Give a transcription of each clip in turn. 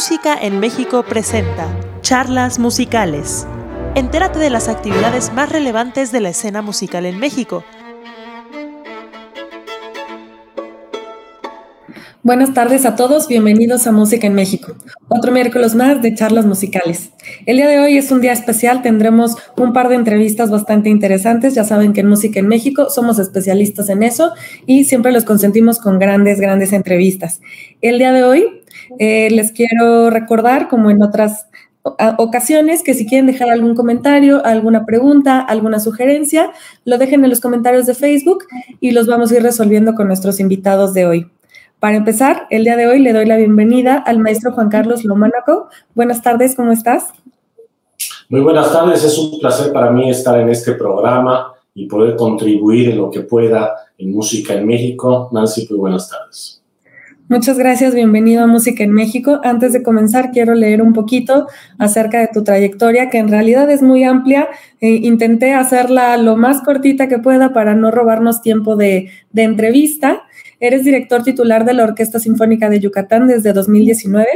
Música en México presenta Charlas Musicales. Entérate de las actividades más relevantes de la escena musical en México. Buenas tardes a todos, bienvenidos a Música en México, otro miércoles más de charlas musicales. El día de hoy es un día especial, tendremos un par de entrevistas bastante interesantes, ya saben que en Música en México somos especialistas en eso y siempre los consentimos con grandes, grandes entrevistas. El día de hoy eh, les quiero recordar, como en otras ocasiones, que si quieren dejar algún comentario, alguna pregunta, alguna sugerencia, lo dejen en los comentarios de Facebook y los vamos a ir resolviendo con nuestros invitados de hoy. Para empezar, el día de hoy le doy la bienvenida al maestro Juan Carlos Lomanaco. Buenas tardes, ¿cómo estás? Muy buenas tardes, es un placer para mí estar en este programa y poder contribuir en lo que pueda en Música en México. Nancy, muy buenas tardes. Muchas gracias, bienvenido a Música en México. Antes de comenzar, quiero leer un poquito acerca de tu trayectoria, que en realidad es muy amplia. Eh, intenté hacerla lo más cortita que pueda para no robarnos tiempo de, entrevista. Eres director titular de la Orquesta Sinfónica de Yucatán desde 2019.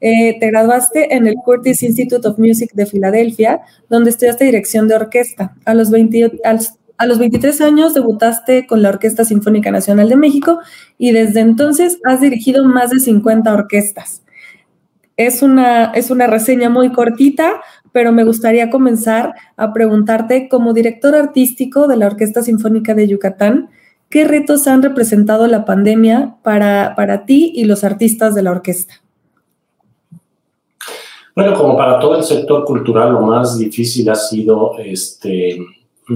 Eh, te graduaste en el Curtis Institute of Music de Filadelfia, donde estudiaste dirección de orquesta. A los, a los 23 años debutaste con la Orquesta Sinfónica Nacional de México y desde entonces has dirigido más de 50 orquestas. Es una, es una reseña muy cortita, pero me gustaría comenzar a preguntarte, como director artístico de la Orquesta Sinfónica de Yucatán, ¿Qué retos han representado la pandemia para, para ti y los artistas de la orquesta? Bueno, como para todo el sector cultural, lo más difícil ha sido este,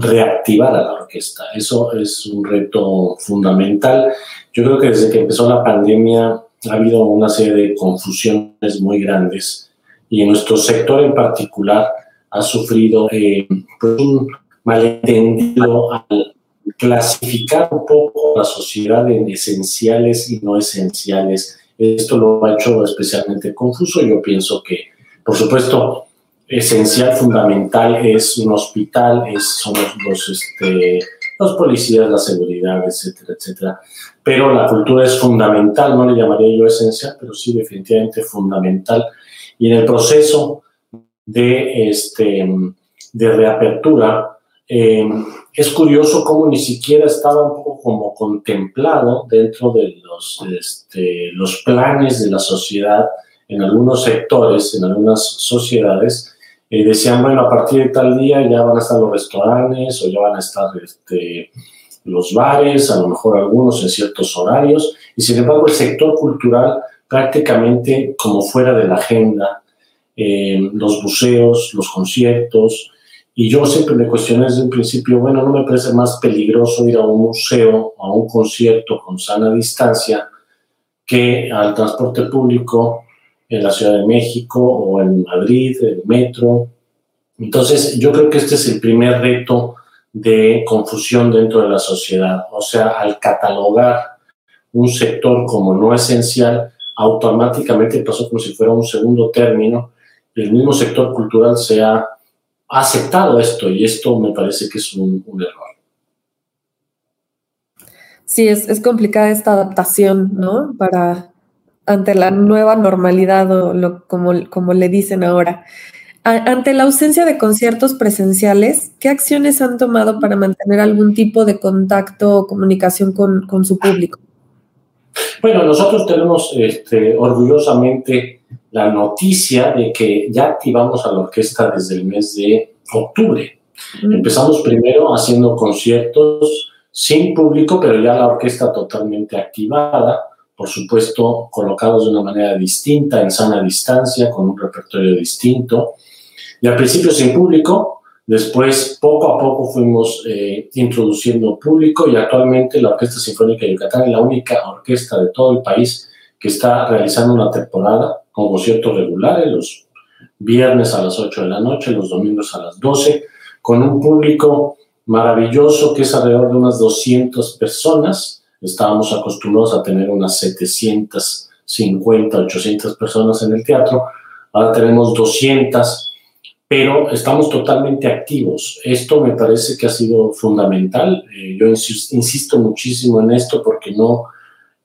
reactivar a la orquesta. Eso es un reto fundamental. Yo creo que desde que empezó la pandemia ha habido una serie de confusiones muy grandes y en nuestro sector en particular ha sufrido eh, pues un malentendido al clasificar un poco la sociedad en esenciales y no esenciales. Esto lo ha hecho especialmente confuso. Yo pienso que, por supuesto, esencial, fundamental es un hospital, es, son los, este, los policías, la seguridad, etcétera, etcétera. Pero la cultura es fundamental, no le llamaría yo esencial, pero sí definitivamente fundamental. Y en el proceso de, este, de reapertura, eh, es curioso cómo ni siquiera estaba un poco como contemplado dentro de los, este, los planes de la sociedad en algunos sectores, en algunas sociedades. Eh, decían, bueno, a partir de tal día ya van a estar los restaurantes o ya van a estar este, los bares, a lo mejor algunos en ciertos horarios, y sin embargo el sector cultural prácticamente como fuera de la agenda, eh, los museos, los conciertos, y yo siempre me cuestioné desde un principio, bueno, no me parece más peligroso ir a un museo a un concierto con sana distancia que al transporte público en la Ciudad de México o en Madrid, el metro. Entonces, yo creo que este es el primer reto de confusión dentro de la sociedad. O sea, al catalogar un sector como no esencial, automáticamente pasó como si fuera un segundo término. El mismo sector cultural se ha aceptado esto y esto me parece que es un, error. Sí, es, complicada esta adaptación, ¿no? Para ante la nueva normalidad o lo, como, como le dicen ahora. ante la ausencia de conciertos presenciales, ¿qué acciones han tomado para mantener algún tipo de contacto o comunicación con, con su público? Bueno, nosotros tenemos este, orgullosamente la noticia de que ya activamos a la orquesta desde el mes de octubre. Empezamos primero haciendo conciertos sin público, pero ya la orquesta totalmente activada, por supuesto colocados de una manera distinta, en sana distancia, con un repertorio distinto. Y al principio sin público, después poco a poco fuimos eh, introduciendo público y actualmente la Orquesta Sinfónica de Yucatán es la única orquesta de todo el país que está realizando una temporada con conciertos regulares, los viernes a las 8 de la noche, los domingos a las 12, con un público maravilloso que es alrededor de unas 200 personas. Estábamos acostumbrados a tener unas 750, 800 personas en el teatro. Ahora tenemos 200, pero estamos totalmente activos. Esto me parece que ha sido fundamental. Eh, yo insisto muchísimo en esto porque no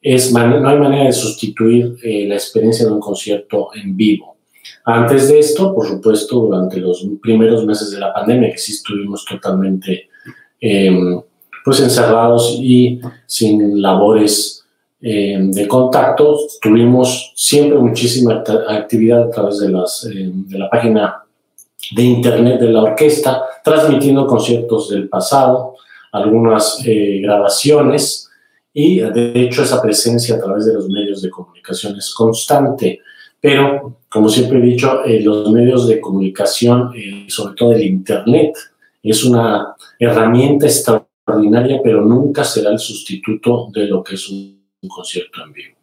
es, no hay manera de sustituir eh, la experiencia de un concierto en vivo. Antes de esto, por supuesto, durante los primeros meses de la pandemia, que sí estuvimos totalmente em, pues encerrados y sin labores em, de contacto, tuvimos siempre muchísima actividad a través de, las, em, de la página de internet de la orquesta, transmitiendo conciertos del pasado, algunas eh, grabaciones y de hecho esa presencia a través de los medios de comunicación es constante. Pero, como siempre he dicho, eh, los medios de comunicación, eh, sobre todo el Internet, es una herramienta extraordinaria, pero nunca será el sustituto de lo que es un concierto en vivo.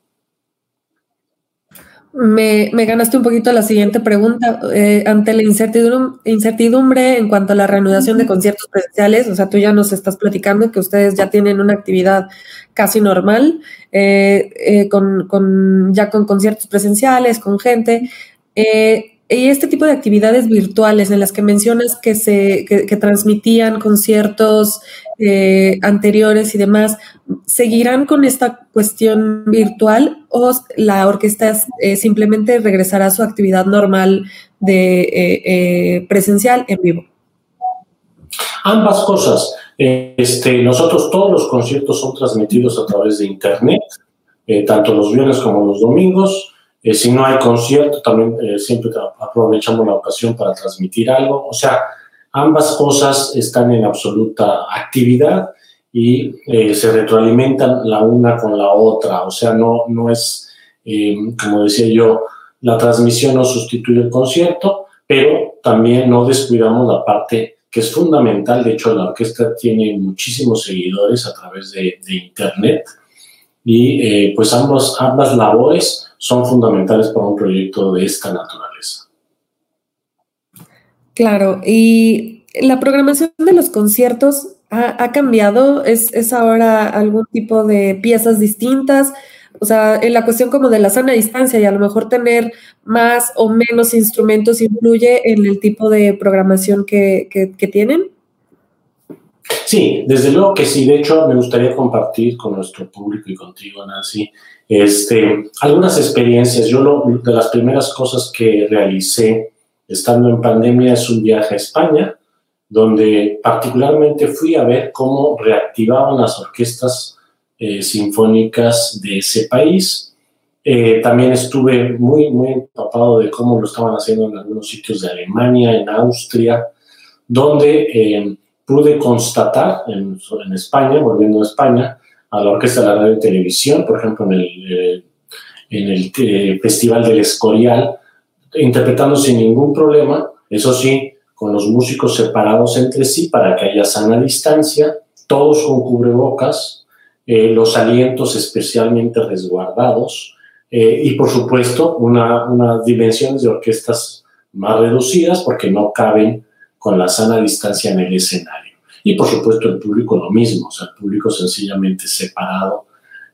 Me, ganaste un poquito la siguiente pregunta. Eh, ante la incertidumbre, en cuanto a la reanudación de conciertos presenciales, o sea, tú ya nos estás platicando que ustedes ya tienen una actividad casi normal, eh, eh, con, ya con conciertos presenciales, con gente. y este tipo de actividades virtuales en las que mencionas que se que transmitían conciertos eh, anteriores y demás, ¿seguirán con esta cuestión virtual o la orquesta eh, simplemente regresará a su actividad normal de eh, presencial en vivo? Ambas cosas. Este, nosotros todos los conciertos son transmitidos a través de internet, tanto los viernes como los domingos. si no hay concierto, también siempre aprovechamos la ocasión para transmitir algo. O sea, Ambas cosas están en absoluta actividad y eh, se retroalimentan la una con la otra. O sea, no, no es, eh, como decía yo, la transmisión no sustituye el concierto, pero también no descuidamos la parte que es fundamental. De hecho, la orquesta tiene muchísimos seguidores a través de, Internet y eh, pues ambos, ambas labores son fundamentales para un proyecto de esta naturaleza. Claro, y la programación de los conciertos ha, cambiado, ¿Es, ¿Es, ahora algún tipo de piezas distintas, o sea, en la cuestión como de la sana distancia y a lo mejor tener más o menos instrumentos influye en el tipo de programación que, que, tienen. Sí, desde luego que sí. De hecho, me gustaría compartir con nuestro público y contigo, Nancy, este, algunas experiencias. Yo lo, de las primeras cosas que realicé estando en pandemia es un viaje a España, donde particularmente fui a ver cómo reactivaban las orquestas eh, sinfónicas de ese país. Eh, también estuve muy, muy empapado de cómo lo estaban haciendo en algunos sitios de Alemania, en Austria, donde eh, pude constatar en, España, volviendo a España, a la Orquesta de la Radio y Televisión, por ejemplo, en el, en el Festival del Escorial, interpretando sin ningún problema, eso sí, con los músicos separados entre sí para que haya sana distancia, todos con cubrebocas, eh, los alientos especialmente resguardados eh, y por supuesto unas dimensiones de orquestas más reducidas porque no caben con la sana distancia en el escenario. Y por supuesto el público lo mismo, o sea, el público sencillamente separado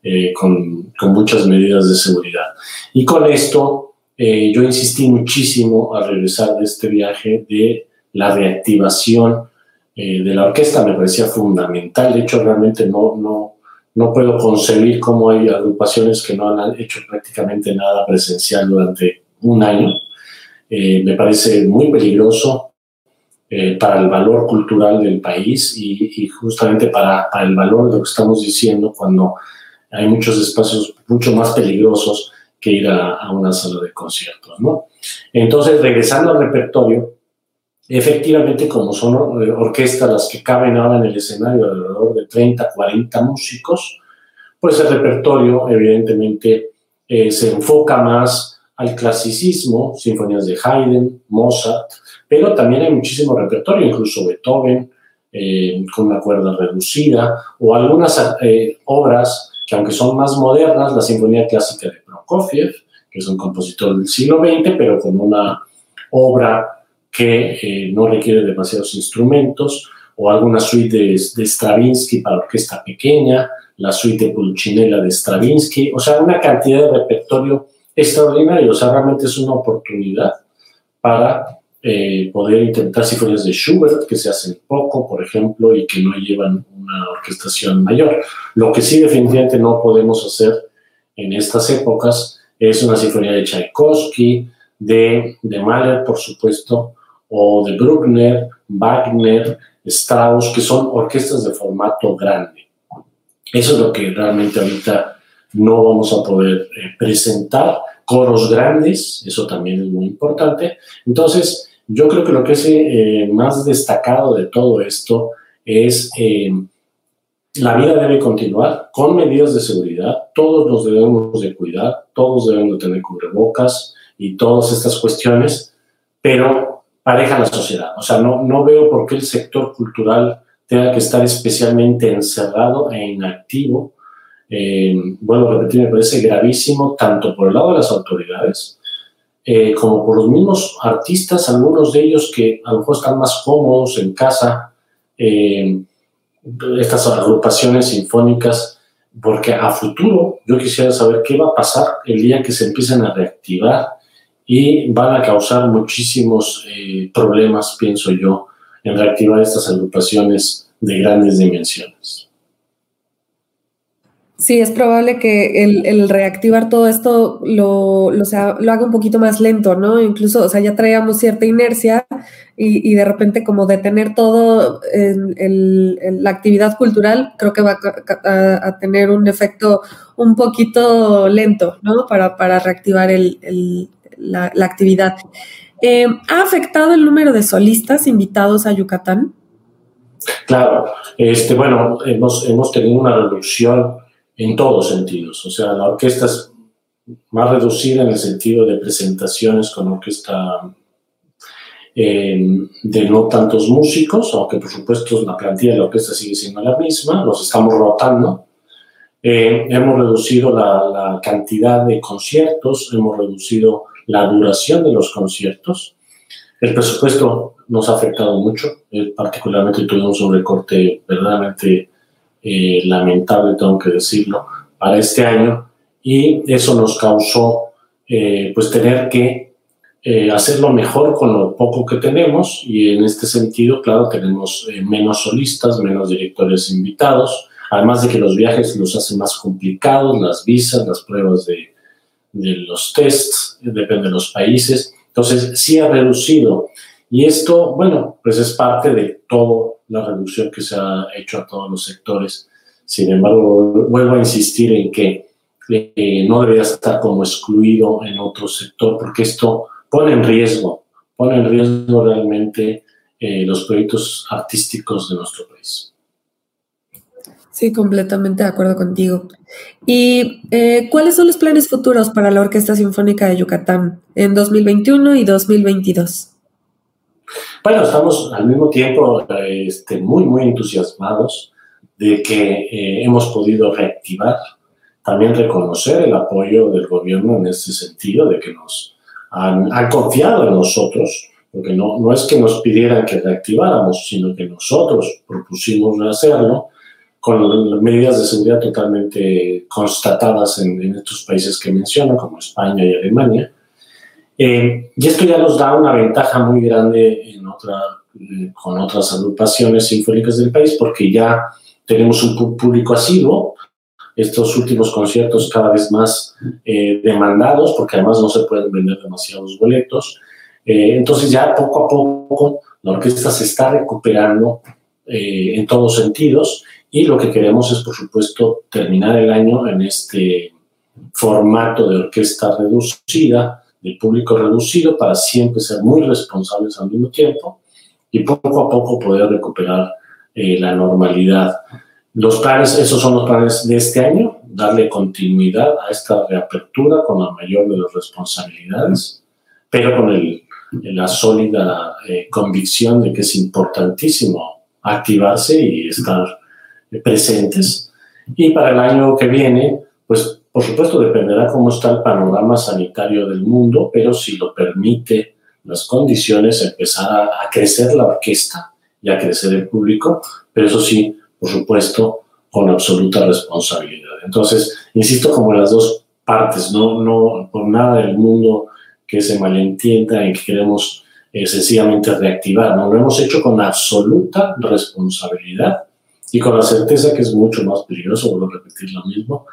eh, con muchas medidas de seguridad. Y con esto eh, yo insistí muchísimo al regresar de este viaje de la reactivación eh, de la orquesta, me parecía fundamental. De hecho, realmente no, no, no puedo concebir cómo hay agrupaciones que no han hecho prácticamente nada presencial durante un año. Eh, me parece muy peligroso para el valor cultural del país y, justamente para, para, el valor de lo que estamos diciendo cuando hay muchos espacios mucho más peligrosos que ir a, una sala de conciertos, ¿no? Entonces, regresando al repertorio, efectivamente, como son eh, orquestas las que caben ahora en el escenario, alrededor de 30, 40 músicos, pues el repertorio, evidentemente, eh, se enfoca más al clasicismo, sinfonías de Haydn, Mozart, pero también hay muchísimo repertorio, incluso Beethoven, eh, con una cuerda reducida, o algunas obras que aunque son más modernas, la Sinfonía Clásica de Prokofiev, que es un compositor del siglo XX, pero con una obra que eh, no requiere demasiados instrumentos, o alguna suite de, Stravinsky para orquesta pequeña, la suite de Pulcinella de Stravinsky, o sea, una cantidad de repertorio extraordinario, o sea, realmente es una oportunidad para eh, poder intentar sinfonías de Schubert, que se hacen poco, por ejemplo, y que no llevan una orquestación mayor. Lo que sí definitivamente no podemos hacer en estas épocas es una sinfonía de Tchaikovsky, de, de Mahler, por supuesto, o de Bruckner, Wagner, Strauss, que son orquestas de formato grande. Eso es lo que realmente ahorita no vamos a poder eh, presentar. Coros grandes, eso también es muy importante. Entonces, yo creo que lo que es eh, más destacado de todo esto es eh, la vida debe continuar con medidas de seguridad, todos nos debemos de cuidar, todos debemos de tener cubrebocas y todas estas cuestiones, pero pareja la sociedad. O sea, no, no veo por qué el sector cultural tenga que estar especialmente encerrado e inactivo. Eh, bueno, repetir, me parece gravísimo tanto por el lado de las autoridades eh, como por los mismos artistas, algunos de ellos que a lo mejor están más cómodos en casa. Eh, estas agrupaciones sinfónicas, porque a futuro yo quisiera saber qué va a pasar el día que se empiecen a reactivar y van a causar muchísimos eh, problemas, pienso yo, en reactivar estas agrupaciones de grandes dimensiones. Sí, es probable que el, reactivar todo esto lo, lo, lo, haga un poquito más lento, ¿no? Incluso, o sea, ya traíamos cierta inercia y, de repente como detener todo en, la actividad cultural, creo que va a, tener un efecto un poquito lento, ¿no? Para, para reactivar la, actividad. Eh, ¿Ha afectado el número de solistas invitados a Yucatán? Claro, este, bueno, hemos, hemos tenido una reducción en todos sentidos. O sea, la orquesta es más reducida en el sentido de presentaciones con orquesta eh, de no tantos músicos, aunque por supuesto la plantilla de la orquesta sigue siendo la misma, los estamos rotando. Eh, hemos reducido la, cantidad de conciertos, hemos reducido la duración de los conciertos. El presupuesto nos ha afectado mucho, eh, particularmente tuvimos un recorte verdaderamente eh, lamentable, tengo que decirlo, para este año y eso nos causó eh, pues tener que eh, hacerlo mejor con lo poco que tenemos y en este sentido, claro, tenemos menos solistas, menos directores invitados, además de que los viajes los hacen más complicados, las visas, las pruebas de, de los tests, depende de los países. Entonces, sí ha reducido. Y esto, bueno, pues es parte de todo la reducción que se ha hecho a todos los sectores. Sin embargo, vuelvo a insistir en que eh, no debería estar como excluido en otro sector, porque esto pone en riesgo, pone en riesgo realmente eh, los proyectos artísticos de nuestro país. Sí, completamente de acuerdo contigo. ¿Y eh, cuáles son los planes futuros para la Orquesta Sinfónica de Yucatán en 2021 y 2022? Bueno, estamos al mismo tiempo este, muy, muy entusiasmados de que eh, hemos podido reactivar, también reconocer el apoyo del gobierno en este sentido, de que nos han, confiado en nosotros, porque no, no es que nos pidieran que reactiváramos, sino que nosotros propusimos hacerlo con medidas de seguridad totalmente constatadas en, en estos países que menciono, como España y Alemania, eh, y esto ya nos da una ventaja muy grande en otra, eh, con otras agrupaciones sinfónicas del país porque ya tenemos un público asiduo. Estos últimos conciertos cada vez más eh, demandados porque además no se pueden vender demasiados boletos. entonces ya poco a poco la orquesta se está recuperando en todos sentidos y lo que queremos es, por supuesto, terminar el año en este formato de orquesta reducida, el público reducido para siempre ser muy responsables al mismo tiempo y poco a poco poder recuperar eh, la normalidad. Los planes, esos son los planes de este año, darle continuidad a esta reapertura con la mayor de las responsabilidades, pero con el, la sólida eh, convicción de que es importantísimo activarse y estar presentes. Y para el año que viene, pues por supuesto, dependerá cómo está el panorama sanitario del mundo, pero si lo permite las condiciones, empezar a, crecer la orquesta y a crecer el público, pero eso sí, por supuesto, con absoluta responsabilidad. Entonces, insisto, como las dos partes, no, no por nada del mundo que se malentienda en que queremos eh, sencillamente reactivar, no lo hemos hecho con absoluta responsabilidad y con la certeza que es mucho más peligroso, vuelvo a repetir lo mismo,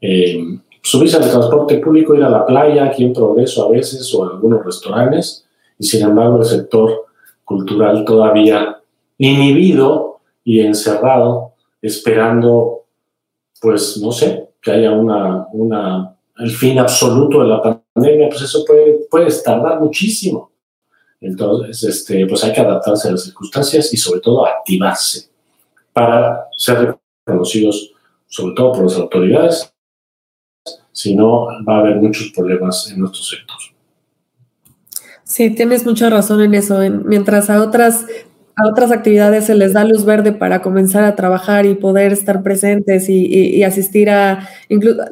eh, subirse al transporte público, ir a la playa, aquí en Progreso a veces, o a algunos restaurantes, y sin embargo el sector cultural todavía inhibido y encerrado, esperando, pues no sé, que haya una, una, el fin absoluto de la pandemia, pues eso puede, puede tardar muchísimo. Entonces, este, pues hay que adaptarse a las circunstancias y sobre todo activarse para ser reconocidos, sobre todo por las autoridades, si no va a haber muchos problemas en nuestro sector. Sí, tienes mucha razón en eso. Mientras a otras, a otras actividades se les da luz verde para comenzar a trabajar y poder estar presentes y, asistir a,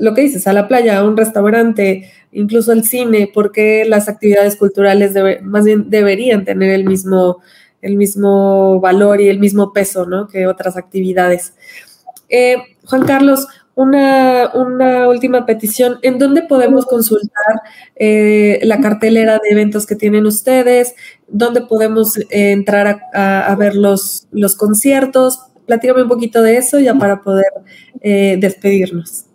lo que dices, a la playa, a un restaurante, incluso al cine, porque las actividades culturales más bien deberían tener el mismo, el mismo valor y el mismo peso ¿no? que otras actividades. Eh, Juan Carlos, una, una, última petición. ¿En dónde podemos consultar eh, la cartelera de eventos que tienen ustedes? ¿Dónde podemos eh, entrar a, ver los, los, conciertos? Platícame un poquito de eso ya para poder eh, despedirnos.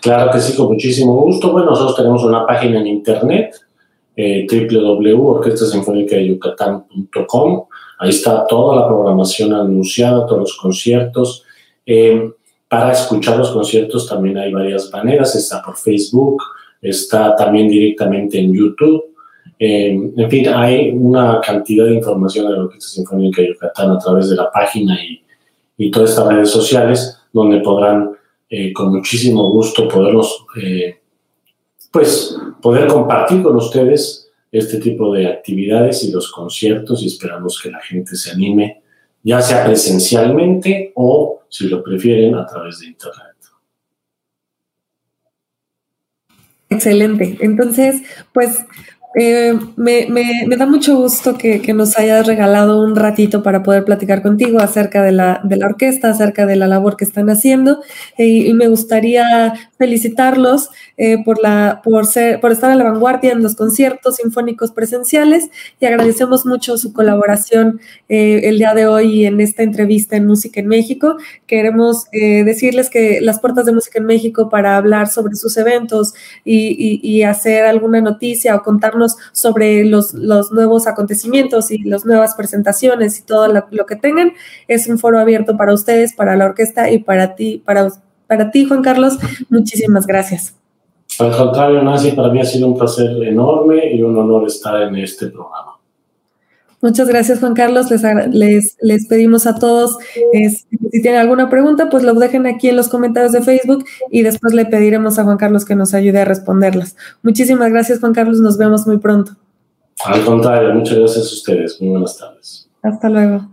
Claro que sí, con muchísimo gusto. Bueno, nosotros tenemos una página en internet, eh, www.orquestasinfónica.yucatán.com. Ahí está toda la programación anunciada, todos los conciertos. Para escuchar los conciertos también hay varias maneras, está por Facebook, está también directamente en YouTube. en fin, hay una cantidad de información de la Orquesta Sinfónica de Yucatán a través de la página y, y todas estas redes sociales, donde podrán eh, con muchísimo gusto poderlos, eh, pues, poder compartir con ustedes este tipo de actividades y los conciertos y esperamos que la gente se anime ya sea presencialmente o, si lo prefieren, a través de Internet. Excelente. Entonces, pues eh, me, da mucho gusto que, nos hayas regalado un ratito para poder platicar contigo acerca de la, orquesta, acerca de la labor que están haciendo eh, y me gustaría felicitarlos eh, por, la, por, ser, estar a la vanguardia en los conciertos sinfónicos presenciales y agradecemos mucho su colaboración el día de hoy en esta entrevista en Música en México. Queremos decirles que las puertas de Música en México para hablar sobre sus eventos y, y hacer alguna noticia o contarnos sobre los, nuevos acontecimientos y las nuevas presentaciones y todo lo, que tengan. Es un foro abierto para ustedes, para la orquesta y para ti, para, para ti, Juan Carlos. Muchísimas gracias. Al contrario, Nancy, para mí ha sido un placer enorme y un honor estar en este programa. Muchas gracias, Juan Carlos. Les, les, pedimos a todos, si tienen alguna pregunta, pues lo dejen aquí en los comentarios de Facebook y después le pediremos a Juan Carlos que nos ayude a responderlas. Muchísimas gracias, Juan Carlos. Nos vemos muy pronto. Al contrario, muchas gracias a ustedes. Muy buenas tardes. Hasta luego.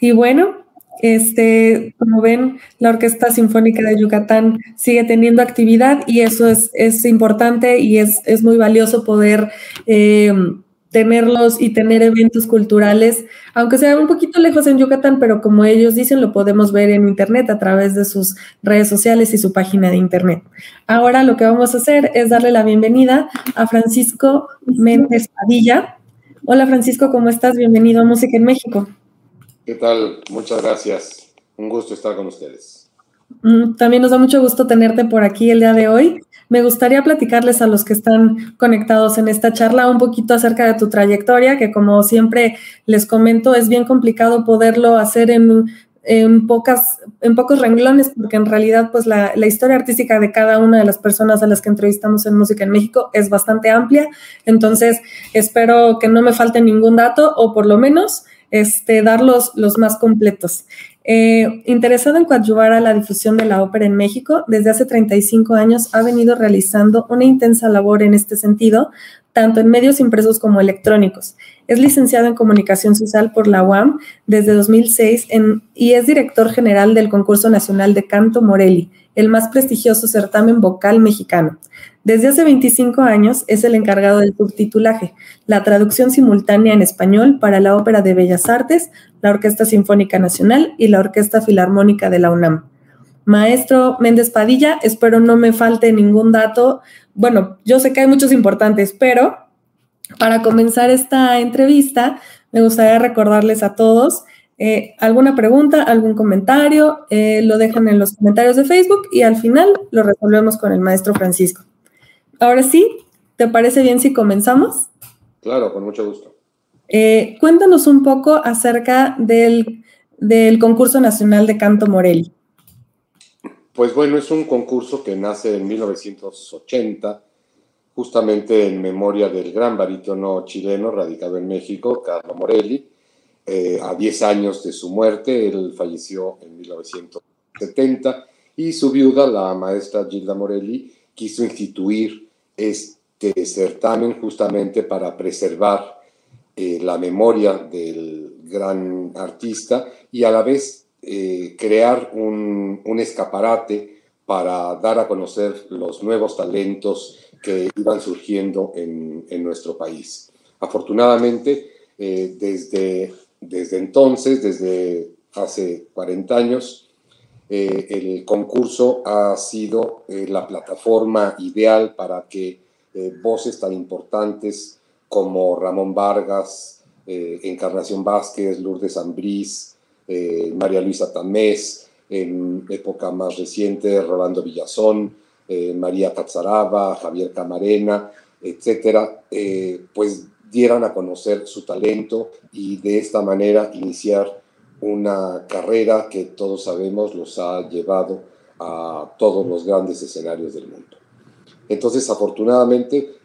Y bueno, este, como ven, la Orquesta Sinfónica de Yucatán sigue teniendo actividad y eso es, es importante y es, es muy valioso poder eh, tenerlos y tener eventos culturales, aunque sea un poquito lejos en Yucatán, pero como ellos dicen, lo podemos ver en Internet a través de sus redes sociales y su página de Internet. Ahora lo que vamos a hacer es darle la bienvenida a Francisco Méndez Padilla. Hola Francisco, ¿cómo estás? Bienvenido a Música en México. ¿Qué tal? Muchas gracias. Un gusto estar con ustedes. Mm, también nos da mucho gusto tenerte por aquí el día de hoy. Me gustaría platicarles a los que están conectados en esta charla un poquito acerca de tu trayectoria, que como siempre les comento, es bien complicado poderlo hacer en, pocas, en pocos renglones, porque en realidad pues la, historia artística de cada una de las personas a las que entrevistamos en Música en México es bastante amplia. Entonces, espero que no me falte ningún dato o por lo menos este, dar los, los más completos. Eh, interesado en coadyuvar a la difusión de la ópera en México, desde hace 35 años ha venido realizando una intensa labor en este sentido, tanto en medios impresos como electrónicos. Es licenciado en Comunicación Social por la UAM desde 2006 y es director general del Concurso Nacional de Canto Morelli, el más prestigioso certamen vocal mexicano. Desde hace 25 años es el encargado del subtitulaje, la traducción simultánea en español para la Ópera de Bellas Artes, la Orquesta Sinfónica Nacional y la Orquesta Filarmónica de la UNAM. Maestro Méndez Padilla, espero no me falte ningún dato. Bueno, yo sé que hay muchos importantes, pero para comenzar esta entrevista, me gustaría recordarles a todos Eh, ¿Alguna pregunta, algún comentario? Eh, lo dejan en los comentarios de Facebook y al final lo resolvemos con el maestro Francisco. Ahora sí, ¿te parece bien si comenzamos? Claro, con mucho gusto. Eh, cuéntanos un poco acerca del, del concurso nacional de canto Morelli. Pues bueno, es un concurso que nace en 1980, justamente en memoria del gran barítono chileno radicado en México, Carlo Morelli. Eh, a 10 años de su muerte, él falleció en 1970 y su viuda, la maestra Gilda Morelli, quiso instituir este certamen justamente para preservar eh, la memoria del gran artista y a la vez eh, crear un, escaparate para dar a conocer los nuevos talentos que iban surgiendo en, nuestro país. Afortunadamente, desde, desde entonces, desde hace 40 años, eh, el concurso ha sido la plataforma ideal para que voces tan importantes como Ramón Vargas, Encarnación Vázquez, Lourdes Ambrís, eh, María Luisa Tamés, en época más reciente, Rolando Villazón, eh, María Tazzaraba, Javier Camarena, etcétera, eh, pues dieran a conocer su talento y de esta manera iniciar una carrera que todos sabemos los ha llevado a todos los grandes escenarios del mundo. Entonces, afortunadamente,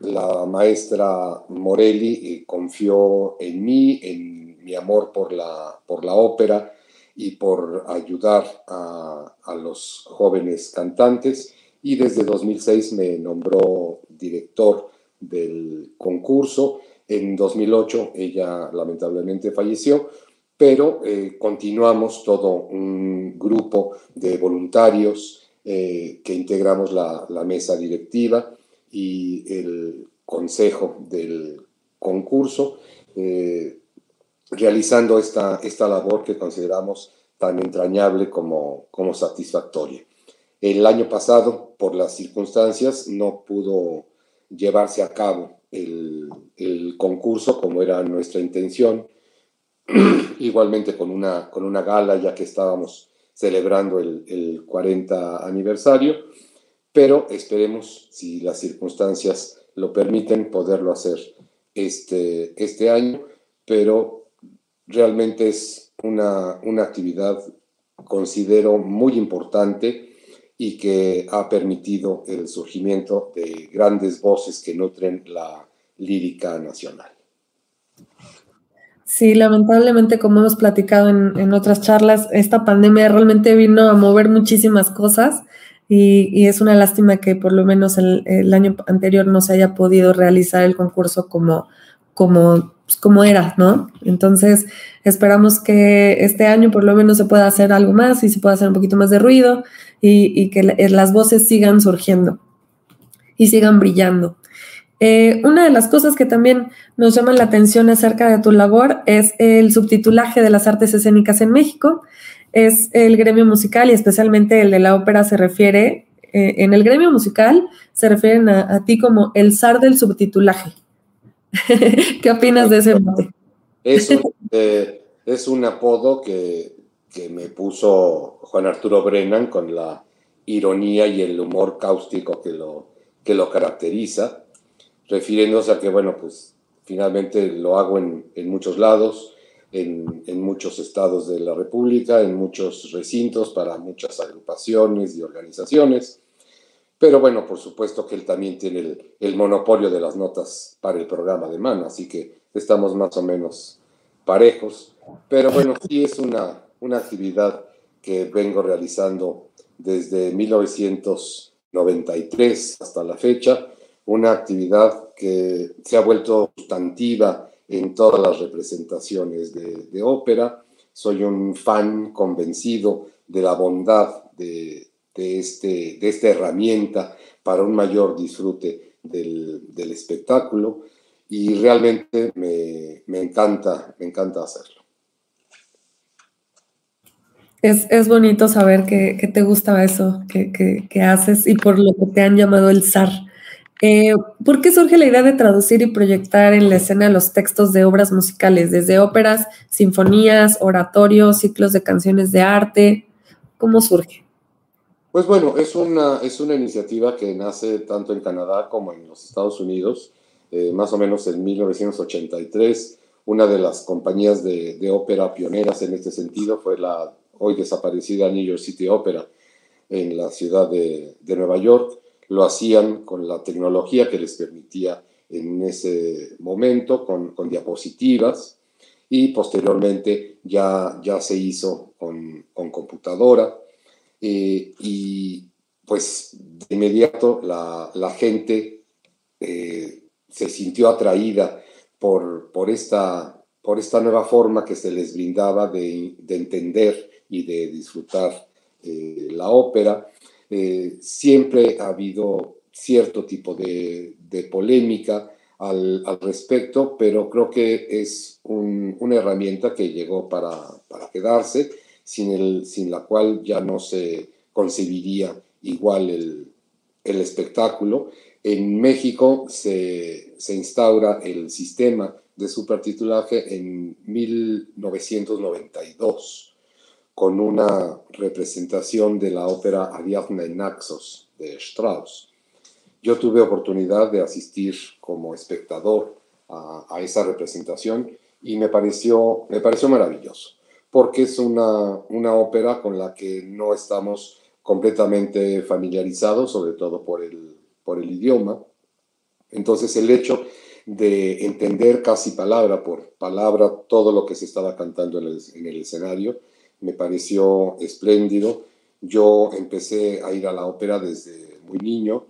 la maestra Morelli confió en mí, en mi amor por la, por la ópera y por ayudar a, a los jóvenes cantantes y desde 2006 me nombró director del concurso. En 2008 ella lamentablemente falleció, pero eh, continuamos todo un grupo de voluntarios eh, que integramos la, mesa directiva y el consejo del concurso. Eh, realizando esta, esta labor que consideramos tan entrañable como, como satisfactoria. El año pasado, por las circunstancias, no pudo llevarse a cabo el, concurso como era nuestra intención, igualmente con una, con una gala ya que estábamos celebrando el, el 40 aniversario, pero esperemos, si las circunstancias lo permiten, poderlo hacer este, este año, pero realmente es una, una actividad, considero, muy importante y que ha permitido el surgimiento de grandes voces que nutren la lírica nacional. Sí, lamentablemente, como hemos platicado en, en, otras charlas, esta pandemia realmente vino a mover muchísimas cosas y, y es una lástima que por lo menos el, el, año anterior no se haya podido realizar el concurso como, como pues, como era, ¿no? Entonces, esperamos que este año por lo menos se pueda hacer algo más y se pueda hacer un poquito más de ruido y, que eh, las voces sigan surgiendo y sigan brillando. Eh, una de las cosas que también nos llaman la atención acerca de tu labor es el subtitulaje de las artes escénicas en México. Es el gremio musical y especialmente el de la ópera se refiere, eh, en el gremio musical se refieren a ti como el zar del subtitulaje. ¿Qué opinas de ese mote? Eso eh, es un apodo que, que, me puso Juan Arturo Brennan con la ironía y el humor cáustico que lo, que lo caracteriza, refiriéndose a que, bueno, pues finalmente lo hago en, en muchos lados, en, en, muchos estados de la República, en muchos recintos para muchas agrupaciones y organizaciones. Pero bueno, por supuesto que él también tiene el, monopolio de las notas para el programa de mano, así que estamos más o menos parejos. Pero bueno, sí es una, una actividad que vengo realizando desde 1993 hasta la fecha, una actividad que se ha vuelto sustantiva en todas las representaciones de, de ópera. Soy un fan convencido de la bondad de, de, este, de esta herramienta para un mayor disfrute del, del espectáculo y realmente me, me, encanta, me encanta hacerlo. Es, es bonito saber que, te gusta eso que, que, que, haces y por lo que te han llamado el zar. Eh, ¿Por qué surge la idea de traducir y proyectar en la escena los textos de obras musicales, desde óperas, sinfonías, oratorios, ciclos de canciones de arte? ¿Cómo surge? Pues bueno, es una, es una iniciativa que nace tanto en Canadá como en los Estados Unidos, eh, más o menos en 1983. Una de las compañías de, de ópera pioneras en este sentido fue la hoy desaparecida New York City Opera en la ciudad de, de Nueva York lo hacían con la tecnología que les permitía en ese momento, con, diapositivas, y posteriormente ya, ya se hizo con, computadora. Eh, y pues de inmediato la, gente eh, se sintió atraída por, por, esta, por esta nueva forma que se les brindaba de, entender y de disfrutar eh, la ópera. Siempre ha habido cierto tipo de, polémica al, respecto, pero creo que es una herramienta que llegó para, quedarse, sin, la cual ya no se concebiría igual el, espectáculo. En México se, instaura el sistema de supertitulaje en 1992 con una representación de la ópera Ariadna en Naxos de Strauss. Yo tuve oportunidad de asistir como espectador a, esa representación y me pareció, me pareció maravilloso, porque es una, una ópera con la que no estamos completamente familiarizados, sobre todo por el, por el idioma. Entonces el hecho de entender casi palabra por palabra todo lo que se estaba cantando en el, en el escenario, me pareció espléndido. Yo empecé a ir a la ópera desde muy niño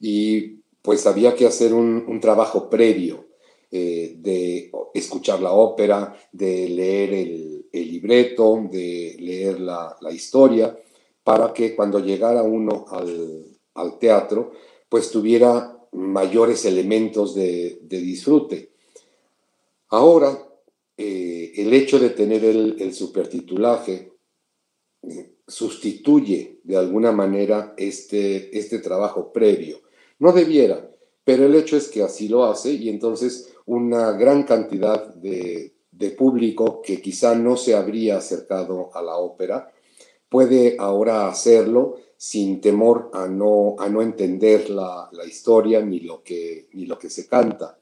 y pues había que hacer un, trabajo previo eh, de escuchar la ópera, de leer el, libreto, de leer la, historia, para que cuando llegara uno al, teatro, pues tuviera mayores elementos de, de disfrute. Ahora, eh, el hecho de tener el, supertitulaje eh, sustituye de alguna manera este, este trabajo previo. No debiera, pero el hecho es que así lo hace y entonces una gran cantidad de, público que quizá no se habría acercado a la ópera puede ahora hacerlo sin temor a no, a no entender la, historia ni lo, que, ni lo que se canta.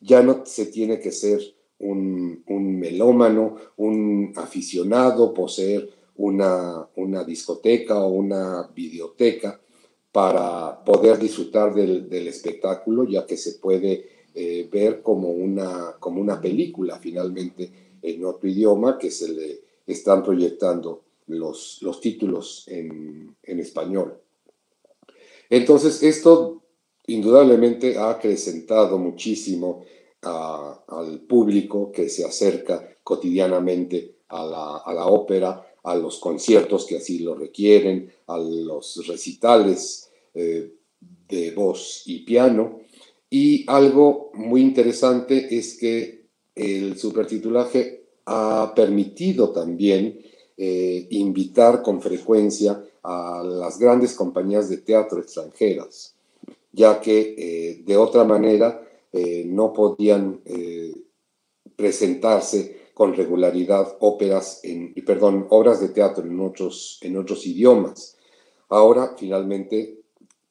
Ya no se tiene que ser un, melómano, un aficionado, poseer una, una, discoteca o una videoteca para poder disfrutar del, espectáculo, ya que se puede eh, ver como una, como una película finalmente en otro idioma que se le están proyectando los, los títulos en, en español. Entonces, esto indudablemente ha acrecentado muchísimo al público que se acerca cotidianamente a la, ópera, a los conciertos que así lo requieren, a los recitales eh, de voz y piano. Y algo muy interesante es que el supertitulaje ha permitido también eh, invitar con frecuencia a las grandes compañías de teatro extranjeras, ya que eh, de otra manera eh, no podían presentarse con regularidad óperas, en, perdón, obras de teatro en otros, en otros idiomas. Ahora, finalmente,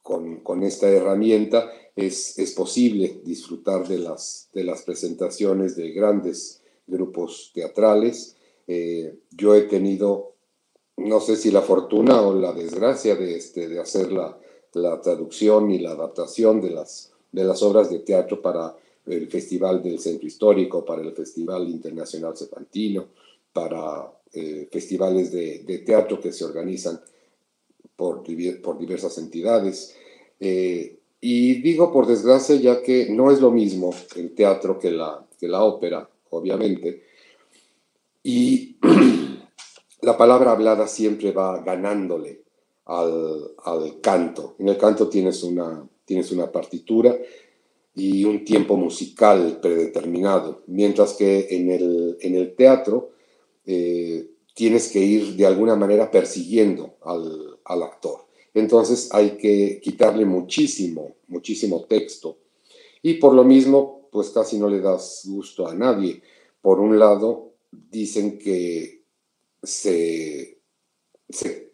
con, con esta herramienta es, es, posible disfrutar de las, de las presentaciones de grandes grupos teatrales. Eh, yo he tenido, no sé si la fortuna o la desgracia de, este, de hacer la, la traducción y la adaptación de las de las obras de teatro para el Festival del Centro Histórico, para el Festival Internacional Cervantino, para eh, festivales de, teatro que se organizan por, por diversas entidades. Eh, y digo por desgracia ya que no es lo mismo el teatro que la, que la ópera, obviamente. Y la palabra hablada siempre va ganándole al, al canto. En el canto tienes una, tienes una partitura y un tiempo musical predeterminado, mientras que en el, en el teatro eh, tienes que ir de alguna manera persiguiendo al, al, actor. Entonces hay que quitarle muchísimo, muchísimo texto. Y por lo mismo, pues casi no le das gusto a nadie. Por un lado, dicen que se,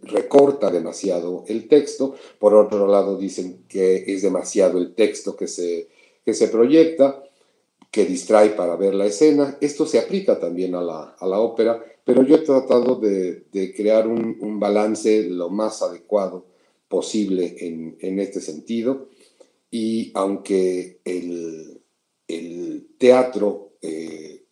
recorta demasiado el texto, por otro lado dicen que es demasiado el texto que se, que se proyecta, que distrae para ver la escena. Esto se aplica también a la, a la ópera, pero yo he tratado de, de crear un, un, balance lo más adecuado posible en, en este sentido. Y aunque el, el teatro, eh,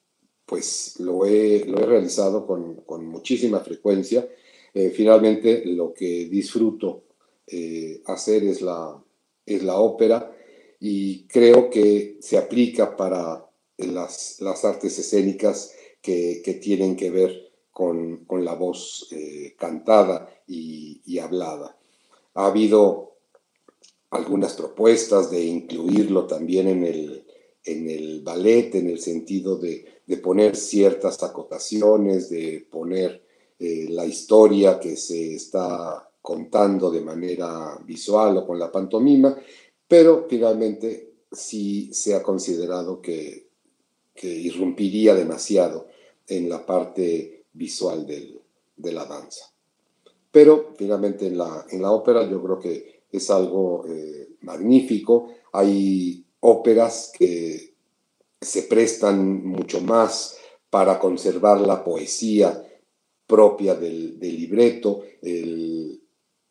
pues lo he, lo he realizado con, con, muchísima frecuencia, eh, finalmente lo que disfruto eh, hacer es la, es la ópera y creo que se aplica para las, las artes escénicas que, que, tienen que ver con, con la voz cantada y, y, hablada. Ha habido algunas propuestas de incluirlo también en el, en el ballet, en el sentido de, de poner ciertas acotaciones, de poner eh, la historia que se está contando de manera visual o con la pantomima, pero finalmente sí se ha considerado que, que irrumpiría demasiado en la parte visual del, de la danza. Pero finalmente en la, en la ópera yo creo que es algo eh, magnífico. Hay óperas que se prestan mucho más para conservar la poesía propia del, libreto, el,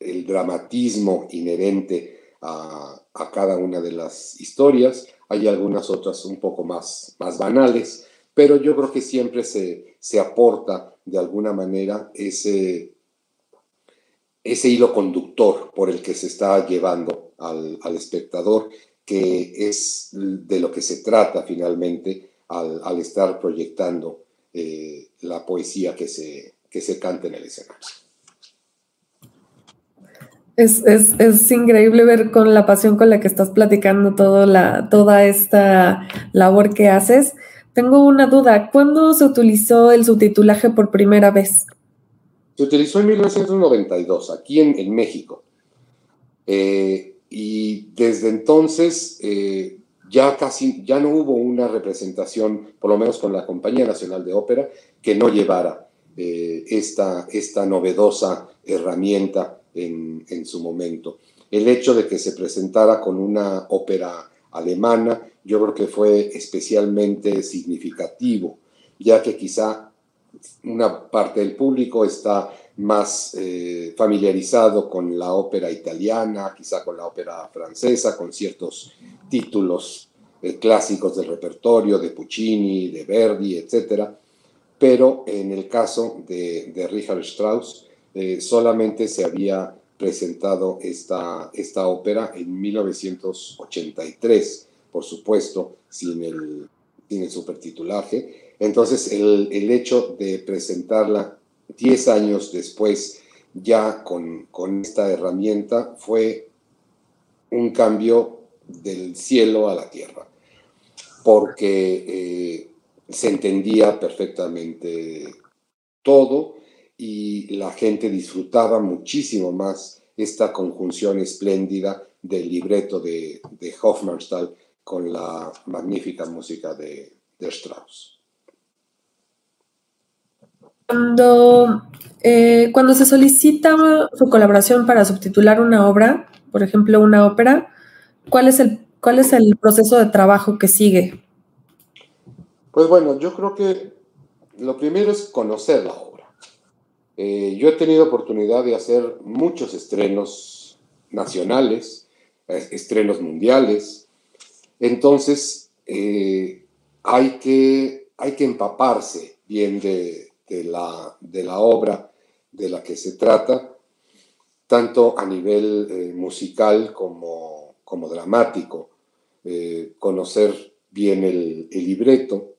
el, dramatismo inherente a, a, cada una de las historias. Hay algunas otras un poco más, más banales, pero yo creo que siempre se, se aporta de alguna manera ese, ese hilo conductor por el que se está llevando al, espectador, que es de lo que se trata finalmente al, estar proyectando eh, la poesía que se, que se canta en el escenario. Es, es, es, increíble ver con la pasión con la que estás platicando la, toda esta labor que haces. Tengo una duda, ¿cuándo se utilizó el subtitulaje por primera vez? Se utilizó en 1992, aquí en, México. Eh, y desde entonces eh, ya casi, ya no hubo una representación, por lo menos con la Compañía Nacional de Ópera, que no llevara eh, esta, esta novedosa herramienta en, en, su momento. El hecho de que se presentara con una ópera alemana, yo creo que fue especialmente significativo, ya que quizá una parte del público está más eh, familiarizado con la ópera italiana, quizá con la ópera francesa, con ciertos títulos eh, clásicos del repertorio de Puccini, de Verdi, etcétera pero en el caso de, de Richard Strauss eh, solamente se había presentado esta, esta ópera en 1983, por supuesto, sin el, sin el supertitulaje. Entonces, el, hecho de presentarla 10 años después, ya con, esta herramienta, fue un cambio del cielo a la tierra, porque eh, se entendía perfectamente todo y la gente disfrutaba muchísimo más esta conjunción espléndida del libreto de, de Hofmannsthal con la magnífica música de Strauss. Cuando, eh, cuando se solicita su colaboración para subtitular una obra, por ejemplo, una ópera, ¿cuál es el, cuál es el proceso de trabajo que sigue? Pues bueno, yo creo que lo primero es conocer la obra. Eh, yo he tenido oportunidad de hacer muchos estrenos nacionales, estrenos mundiales, entonces eh, hay, que, hay que empaparse bien de, de, la, de, la, obra de la que se trata, tanto a nivel eh, musical como, como dramático, conocer bien el, el libreto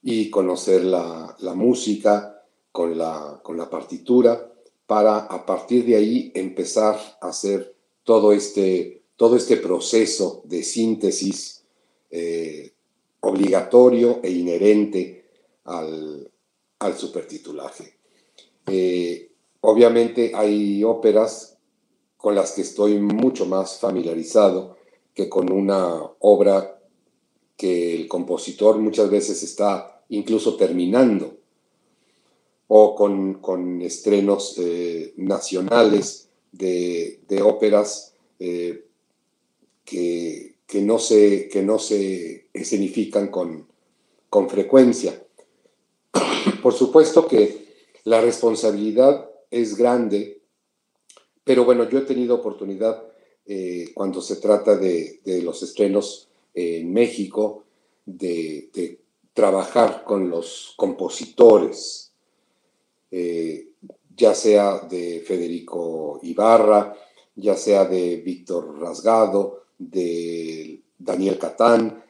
y conocer la, la música con la, con la partitura para a partir de ahí empezar a hacer todo este, todo este proceso de síntesis eh, obligatorio e inherente al, al supertitulaje. Eh, obviamente hay óperas con las que estoy mucho más familiarizado que con una obra que el compositor muchas veces está incluso terminando, o con, estrenos eh, nacionales de, óperas eh, que, no se, que no se escenifican con, con frecuencia. Por supuesto que la responsabilidad es grande, pero bueno, yo he tenido oportunidad eh, cuando se trata de, los estrenos en México de, trabajar con los compositores, eh, ya sea de Federico Ibarra, ya sea de Víctor Rasgado, de Daniel Catán,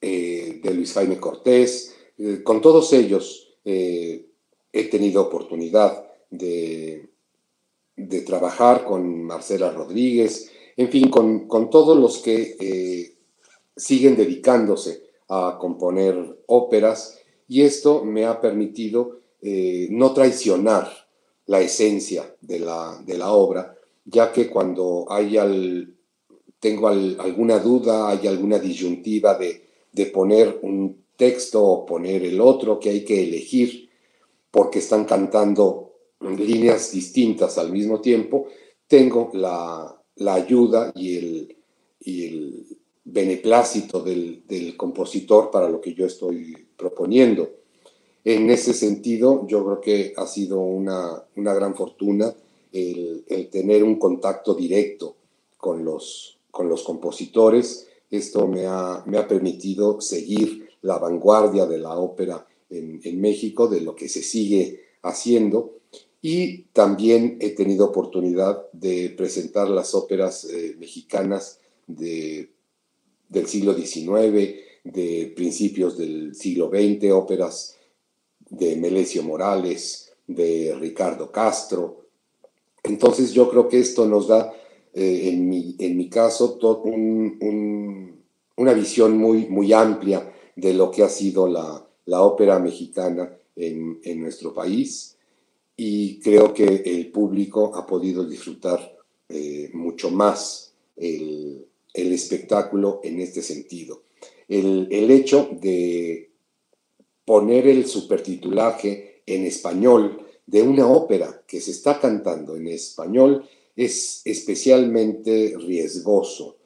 eh, de Luis Jaime Cortés, con todos ellos he tenido oportunidad de, de, trabajar con Marcela Rodríguez, en fin, con, con todos los que eh, siguen dedicándose a componer óperas y esto me ha permitido eh, no traicionar la esencia de la, de la, obra, ya que cuando hay al, tengo alguna duda, hay alguna disyuntiva de, de poner un texto o poner el otro que hay que elegir, porque están cantando líneas distintas al mismo tiempo, tengo la, ayuda y el, el beneplácito del, compositor para lo que yo estoy proponiendo. En ese sentido, yo creo que ha sido una, gran fortuna el, tener un contacto directo con los, con los compositores. Esto me ha, me ha permitido seguir la vanguardia de la ópera en, México, de lo que se sigue haciendo. Y también he tenido oportunidad de presentar las óperas eh, mexicanas de, del siglo XIX, de principios del siglo XX, óperas de Melesio Morales, de Ricardo Castro. Entonces yo creo que esto nos da, eh, en, mi, en, mi, caso, una visión muy, muy amplia de lo que ha sido la, la ópera mexicana en, nuestro país y creo que el público ha podido disfrutar eh, mucho más el, espectáculo en este sentido. El, hecho de poner el supertitulaje en español de una ópera que se está cantando en español es especialmente riesgoso,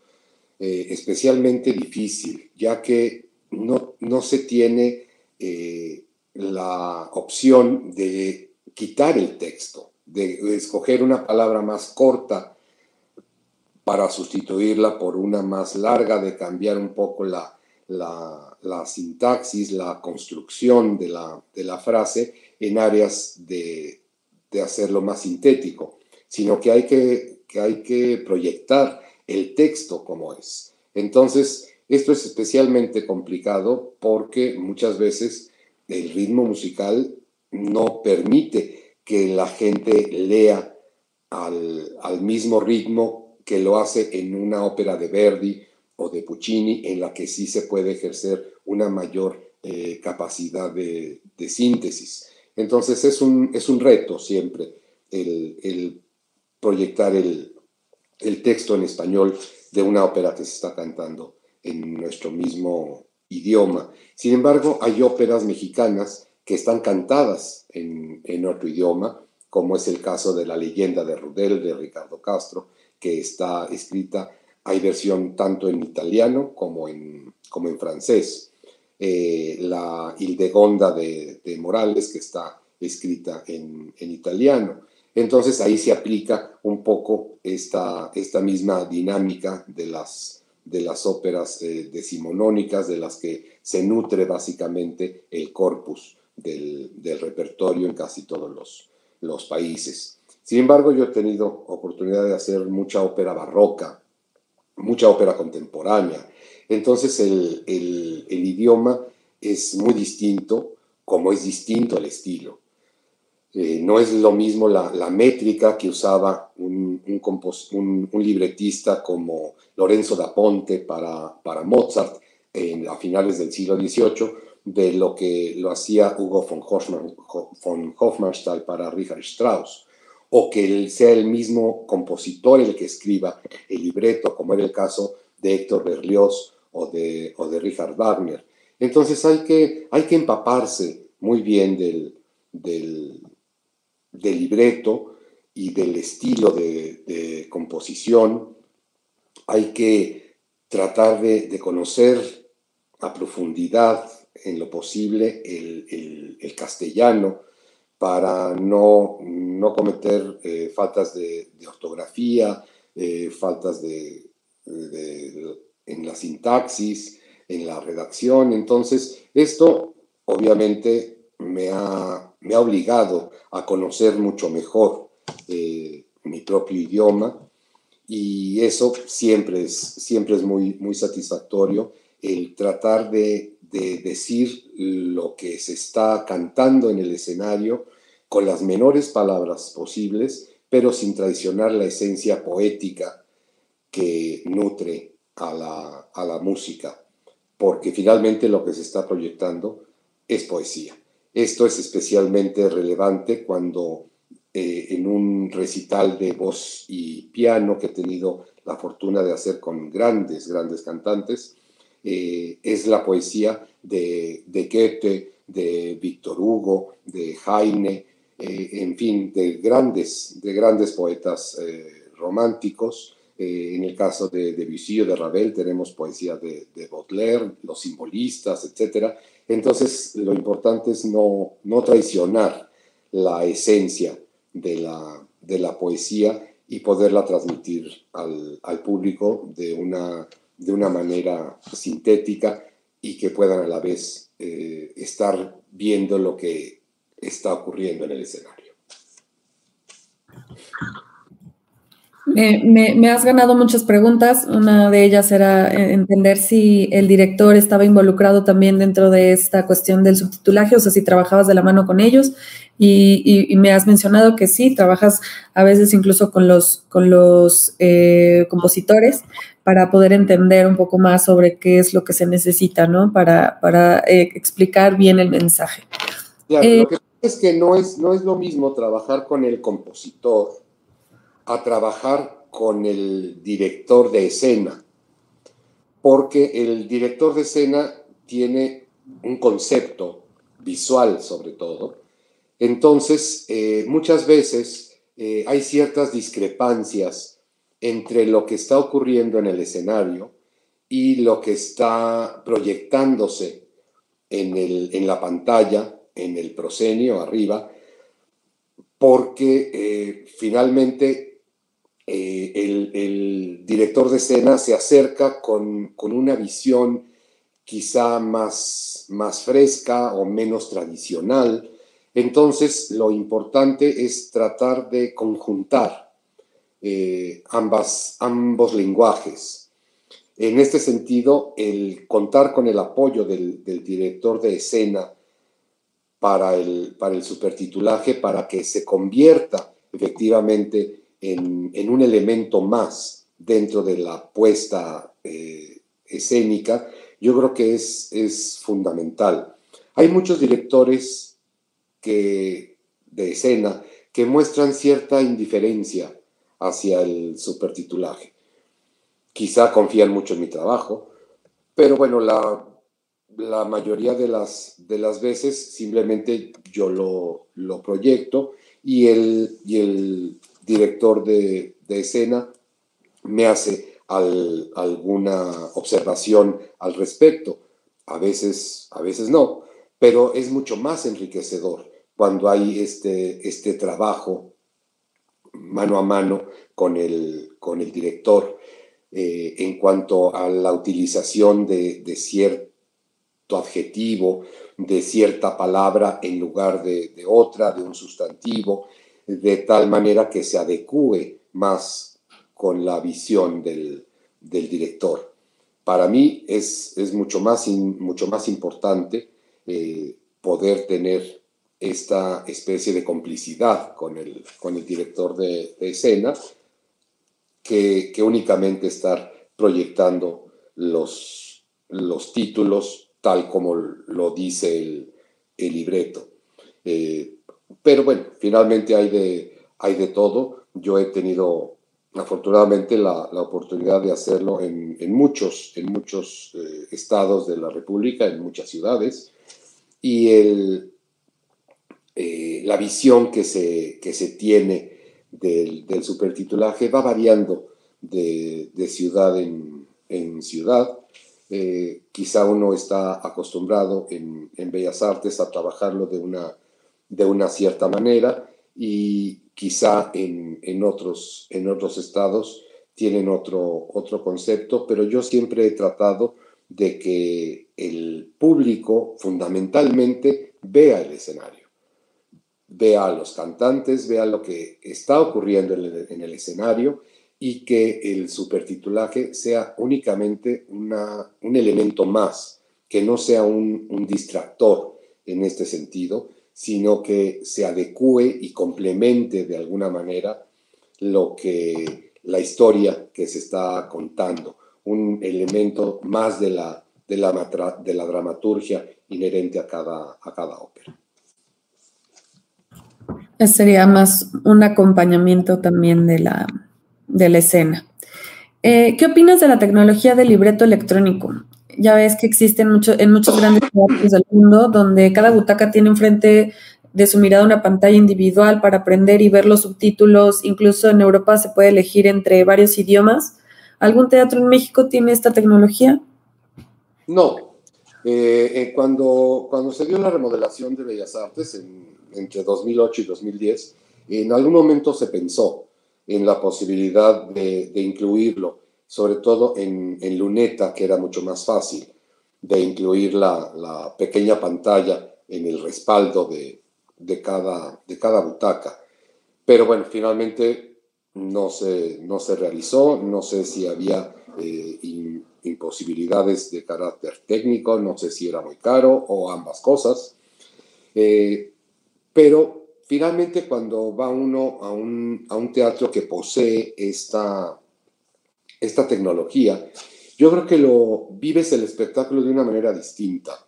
eh, especialmente difícil, ya que no, no se tiene eh, la opción de quitar el texto, de, escoger una palabra más corta para sustituirla por una más larga, de cambiar un poco la, la, sintaxis, la construcción de la, de la frase en áreas de, de, hacerlo más sintético, sino que hay que, que hay que proyectar el texto como es. Entonces, esto es especialmente complicado porque muchas veces el ritmo musical no permite que la gente lea al, mismo ritmo que lo hace en una ópera de Verdi o de Puccini, en la que sí se puede ejercer una mayor eh, capacidad de, síntesis. Entonces es un, es un reto siempre el, proyectar el, el texto en español de una ópera que se está cantando en nuestro mismo idioma. Sin embargo, hay óperas mexicanas que están cantadas en, otro idioma, como es el caso de La leyenda de Rudel de Ricardo Castro, que está escrita, hay versión tanto en italiano como en, como en francés. Eh, la Hildegonda de, de, Morales, que está escrita en, en, italiano. Entonces ahí se aplica un poco esta, esta misma dinámica de las de las óperas eh, decimonónicas de las que se nutre básicamente el corpus del, repertorio en casi todos los, los, países. Sin embargo, yo he tenido oportunidad de hacer mucha ópera barroca, mucha ópera contemporánea. Entonces el, el idioma es muy distinto, como es distinto el estilo. Eh, no es lo mismo la, métrica que usaba un, libretista como Lorenzo da Ponte para, para Mozart a finales del siglo XVIII de lo que lo hacía Hugo von, Hofmannsthal para Richard Strauss o que sea el mismo compositor el que escriba el libreto, como era el caso de Héctor Berlioz o de, o de Richard Wagner. Entonces hay que, hay que empaparse muy bien del, del, libreto y del estilo de, composición. Hay que tratar de, conocer a profundidad en lo posible el, castellano para no, no cometer eh, faltas de, ortografía, eh, faltas de, en la sintaxis, en la redacción. Entonces, esto obviamente me ha, me ha obligado a conocer mucho mejor eh, mi propio idioma y eso siempre es, siempre es muy, muy satisfactorio, el tratar de, de decir lo que se está cantando en el escenario con las menores palabras posibles, pero sin traicionar la esencia poética que nutre a la, a la música porque finalmente lo que se está proyectando es poesía. Esto es especialmente relevante cuando eh, en un recital de voz y piano que he tenido la fortuna de hacer con grandes, grandes cantantes, eh, es la poesía de, de, Goethe, de Víctor Hugo, de Heine, eh, en fin, de grandes, de grandes poetas románticos eh, en el caso de Debussy o de Ravel tenemos poesía de, Baudelaire, los simbolistas, etc. Entonces lo importante es no, no traicionar la esencia de la, de la poesía y poderla transmitir al, al, público de una, de una manera sintética y que puedan a la vez eh, estar viendo lo que está ocurriendo en el escenario. Me, has ganado muchas preguntas. Una de ellas era eh, entender si el director estaba involucrado también dentro de esta cuestión del subtitulaje, o sea, si trabajabas de la mano con ellos. Y, me has mencionado que sí, trabajas a veces incluso con los, con los eh, compositores para poder entender un poco más sobre qué es lo que se necesita, ¿no? Para, para eh, explicar bien el mensaje. lo que pasa es que no es, no es lo mismo trabajar con el compositor a trabajar con el director de escena, porque el director de escena tiene un concepto visual sobre todo. Entonces, eh, muchas veces eh, hay ciertas discrepancias entre lo que está ocurriendo en el escenario y lo que está proyectándose en, en la pantalla, en el proscenio arriba, porque eh, finalmente eh, el, director de escena se acerca con, una visión quizá más, más fresca o menos tradicional. Entonces, lo importante es tratar de conjuntar eh, ambas, ambos lenguajes. En este sentido, el contar con el apoyo del, director de escena para el, para el supertitulaje, para que se convierta efectivamente en, un elemento más dentro de la puesta eh, escénica, yo creo que es, es fundamental. Hay muchos directores que, de escena que muestran cierta indiferencia hacia el supertitulaje. Quizá confían mucho en mi trabajo, pero bueno, la, la mayoría de las, de las veces simplemente yo lo, lo proyecto y el, y el director de, escena me hace alguna observación al respecto. A veces, a veces no, pero es mucho más enriquecedor cuando hay este, este trabajo mano a mano con el, con el director eh, en cuanto a la utilización de, cierto adjetivo, de cierta palabra en lugar de, otra, de un sustantivo, de tal manera que se adecue más con la visión del, director. Para mí es, es mucho, más mucho más importante eh, poder tener esta especie de complicidad con el, con el director de, escena que, únicamente estar proyectando los, los títulos tal como lo dice el, libreto. Eh, pero bueno, finalmente hay de, hay de todo. Yo he tenido afortunadamente la, la oportunidad de hacerlo en, en muchos, en muchos eh, estados de la República, en muchas ciudades, y el, eh, la visión que se, que se tiene del, del supertitulaje va variando de, de ciudad en, en ciudad. Eh, quizá uno está acostumbrado en, en, Bellas Artes a trabajarlo de una, de una cierta manera y quizá en, en, otros, en otros estados tienen otro, otro concepto, pero yo siempre he tratado de que el público fundamentalmente vea el escenario, vea a los cantantes, vea lo que está ocurriendo en el, en el escenario y que el supertitulaje sea únicamente una, un elemento más, que no sea un, un distractor en este sentido, sino que se adecue y complemente de alguna manera lo que la historia que se está contando, un elemento más de la, de la, dramaturgia inherente a cada, a cada ópera. Sería más un acompañamiento también de la, de la escena. Eh, ¿Qué opinas de la tecnología del libreto electrónico? Ya ves que existen mucho, en muchos grandes teatros del mundo donde cada butaca tiene enfrente de su mirada una pantalla individual para aprender y ver los subtítulos. Incluso en Europa se puede elegir entre varios idiomas. ¿Algún teatro en México tiene esta tecnología? No. Eh, eh, cuando, cuando se dio la remodelación de Bellas Artes en, entre 2008 y 2010, en algún momento se pensó en la posibilidad de, de incluirlo sobre todo en, en, luneta, que era mucho más fácil de incluir la, la pequeña pantalla en el respaldo de, de, cada, de cada butaca. Pero bueno, finalmente no se, no se realizó, no sé si había eh, imposibilidades de carácter técnico, no sé si era muy caro o ambas cosas. Eh, pero finalmente cuando va uno a un, a un teatro que posee esta, esta tecnología, yo creo que lo vives el espectáculo de una manera distinta.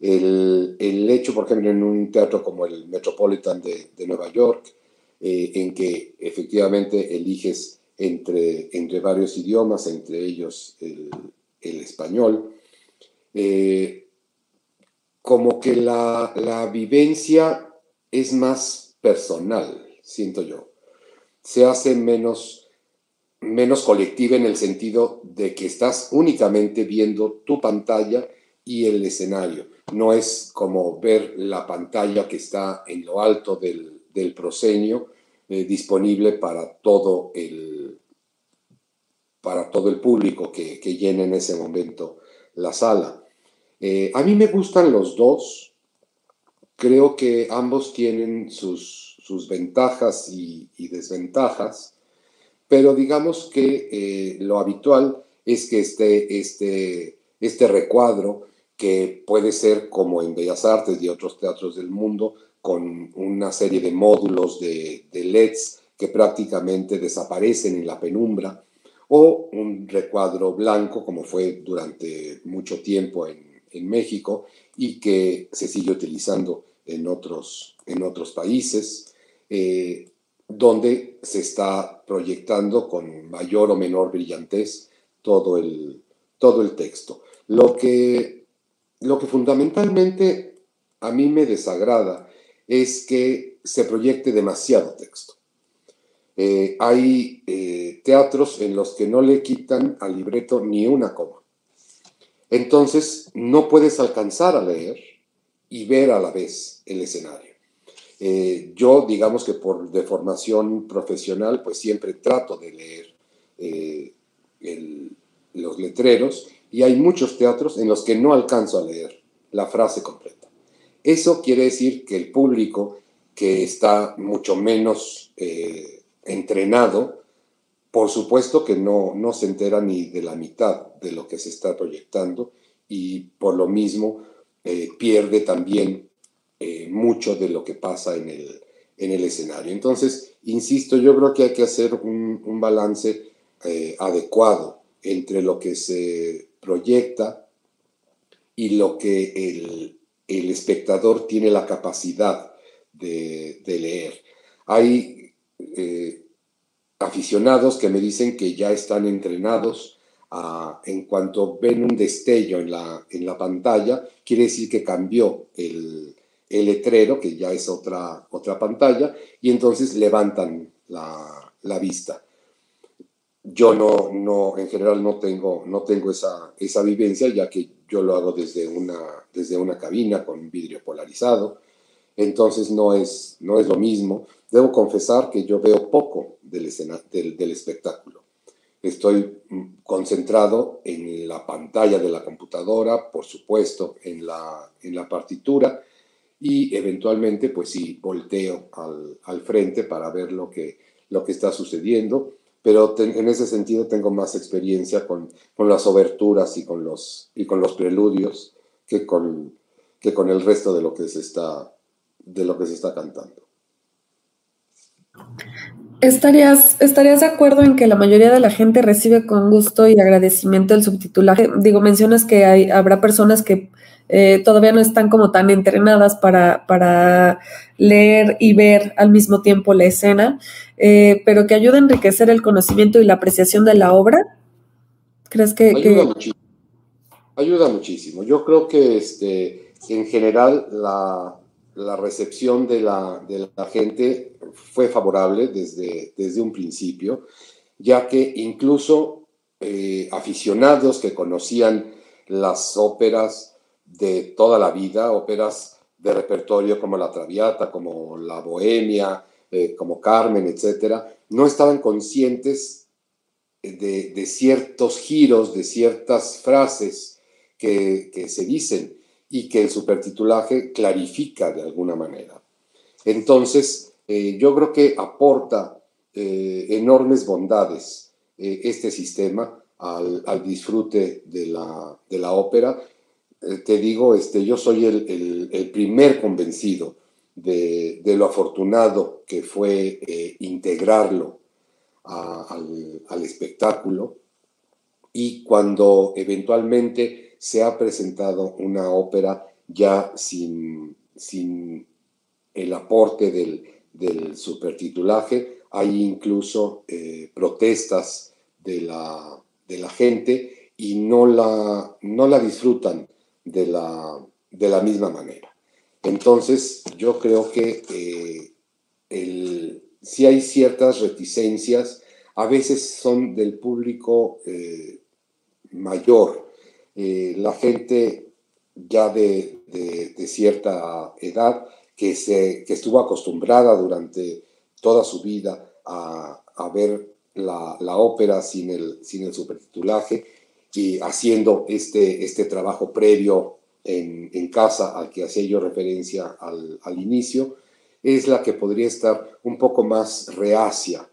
El, el hecho, por ejemplo, en un teatro como el Metropolitan de, Nueva York, eh, en que efectivamente eliges entre, entre varios idiomas, entre ellos el, el español, eh, como que la, la vivencia es más personal, siento yo. Se hace menos menos colectiva en el sentido de que estás únicamente viendo tu pantalla y el escenario. No es como ver la pantalla que está en lo alto del, del proscenio eh, disponible para todo el, para todo el público que, que llene en ese momento la sala. Eh, a mí me gustan los dos. Creo que ambos tienen sus, sus ventajas y desventajas pero digamos que eh, lo habitual es que este, este, este recuadro, que puede ser como en Bellas Artes y otros teatros del mundo, con una serie de módulos de, LEDs que prácticamente desaparecen en la penumbra, o un recuadro blanco, como fue durante mucho tiempo en, en México y que se sigue utilizando en otros, en otros países. Eh, donde se está proyectando con mayor o menor brillantez todo el, todo el texto. Lo que, lo que fundamentalmente a mí me desagrada es que se proyecte demasiado texto. Eh, hay eh, teatros en los que no le quitan al libreto ni una coma. Entonces no puedes alcanzar a leer y ver a la vez el escenario. Eh, yo, digamos que por de formación profesional, pues siempre trato de leer eh, los letreros y hay muchos teatros en los que no alcanzo a leer la frase completa. Eso quiere decir que el público que está mucho menos eh, entrenado, por supuesto que no, no se entera ni de la mitad de lo que se está proyectando y por lo mismo eh, pierde también eh, mucho de lo que pasa en el, en el escenario. Entonces, insisto, yo creo que hay que hacer un, un balance eh, adecuado entre lo que se proyecta y lo que el, el espectador tiene la capacidad de, de leer. Hay eh, aficionados que me dicen que ya están entrenados en cuanto ven un destello en la, en la pantalla, quiere decir que cambió el, el letrero, que ya es otra, otra pantalla, y entonces levantan la, la vista. Yo no, no, en general no tengo, no tengo esa, esa vivencia, ya que yo lo hago desde una, desde una cabina con vidrio polarizado, entonces no es, no es lo mismo. Debo confesar que yo veo poco del, escena, del, del espectáculo. Estoy mm, concentrado en la pantalla de la computadora, por supuesto, en la, en la partitura, y eventualmente, pues sí, volteo al, al frente para ver lo que, lo que está sucediendo, pero en ese sentido tengo más experiencia con, con, las oberturas y con los, y con los preludios que con, que con el resto de lo que se está, de lo que se está cantando. ¿Estarías, ¿Estarías de acuerdo en que la mayoría de la gente recibe con gusto y agradecimiento el subtitulaje? Digo, mencionas que habrá personas que eh, todavía no están como tan entrenadas para, para leer y ver al mismo tiempo la escena, eh, pero que ayuda a enriquecer el conocimiento y la apreciación de la obra. ¿Crees que...? Ayuda, Muchísimo. ayuda muchísimo. Yo creo que este, en general la, la recepción de la, de la, gente fue favorable desde, desde un principio, ya que incluso eh, aficionados que conocían las óperas de toda la vida, óperas de repertorio como La Traviata, como La Bohemia, eh, como Carmen, etcétera, no estaban conscientes de, ciertos giros, de ciertas frases que, se dicen y que el supertitulaje clarifica de alguna manera. Entonces, eh, yo creo que aporta eh, enormes bondades este sistema al, al disfrute de la, de la ópera te digo, este, yo soy el, el, primer convencido de, de, lo afortunado que fue eh, integrarlo al, al, espectáculo. Y cuando eventualmente se ha presentado una ópera ya sin, sin el aporte del, del supertitulaje, hay incluso eh, protestas de la, de la gente y no la, no la disfrutan de la, de la misma manera. Entonces, yo creo que eh, el, si hay ciertas reticencias, a veces son del público eh, mayor, eh, la gente ya de, de, cierta edad que, se, que estuvo acostumbrada durante toda su vida a, a ver la, la, ópera sin el, sin el supertitulaje y haciendo este, este trabajo previo en, casa al que hacía yo referencia al, inicio, es la que podría estar un poco más reacia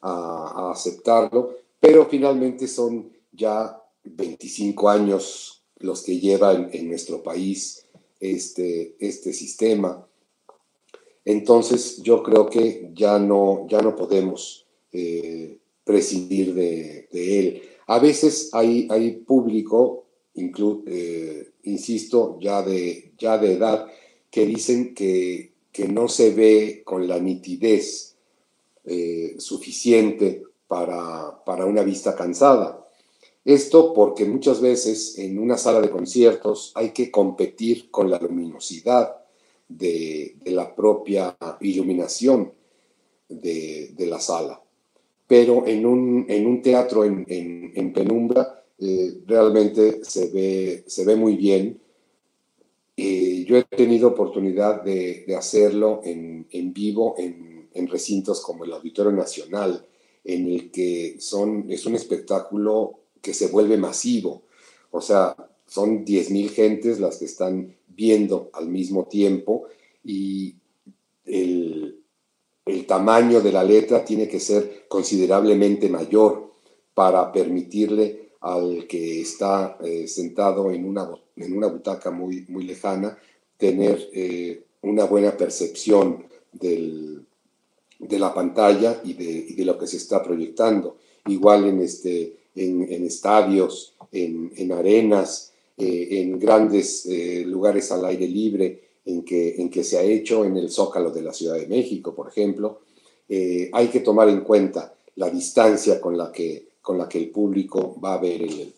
a, aceptarlo, pero finalmente son ya 25 años los que lleva en, nuestro país este, este sistema. Entonces yo creo que ya no, ya no podemos eh, prescindir de él. A veces hay, hay público, eh, insisto, ya de, ya de edad, que dicen que, que no se ve con la nitidez eh, suficiente para, para una vista cansada. Esto porque muchas veces en una sala de conciertos hay que competir con la luminosidad de, de la propia iluminación de, de, la sala pero en un, en un teatro en, en, en penumbra eh, realmente se ve, se ve muy bien. Eh, yo he tenido oportunidad de, de hacerlo en, en vivo en, en, recintos como el Auditorio Nacional, en el que son, es un espectáculo que se vuelve masivo. O sea, son 10.000 gentes las que están viendo al mismo tiempo y el, el tamaño de la letra tiene que ser considerablemente mayor para permitirle al que está eh, sentado en una, en una butaca muy, muy lejana tener eh, una buena percepción del, de la pantalla y de, de, lo que se está proyectando. Igual en, este, en, en estadios, en, en arenas, eh, en grandes lugares al aire libre, en que, en que se ha hecho en el Zócalo de la Ciudad de México, por ejemplo, eh, hay que tomar en cuenta la distancia con la que, con la que el público va a ver el,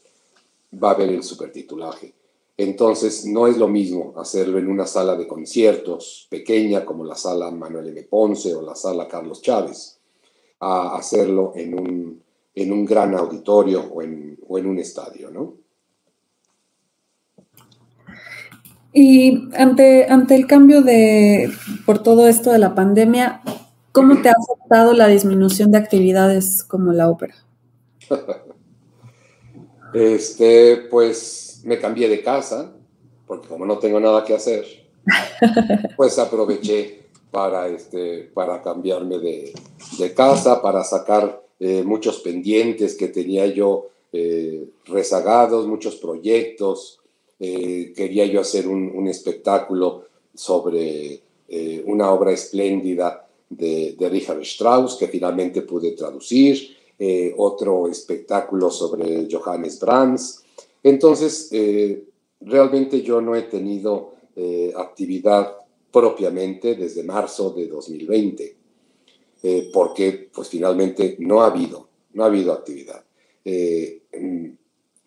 va a ver el supertitulaje. Entonces, no es lo mismo hacerlo en una sala de conciertos pequeña como la sala Manuel M. Ponce o la sala Carlos Chávez, a hacerlo en un, en un gran auditorio o en, o en un estadio, ¿no? Y ante, ante el cambio de, por todo esto de la pandemia, ¿cómo te ha afectado la disminución de actividades como la ópera? este, pues me cambié de casa, porque como no tengo nada que hacer, pues aproveché para, este, para cambiarme de, de casa, para sacar eh, muchos pendientes que tenía yo eh, rezagados, muchos proyectos. Eh, quería yo hacer un, espectáculo sobre una obra espléndida de, de, Richard Strauss que finalmente pude traducir, otro espectáculo sobre Johannes Brahms. Entonces, realmente yo no he tenido actividad propiamente desde marzo de 2020. Eh, porque pues finalmente no ha habido, no ha habido actividad. Eh,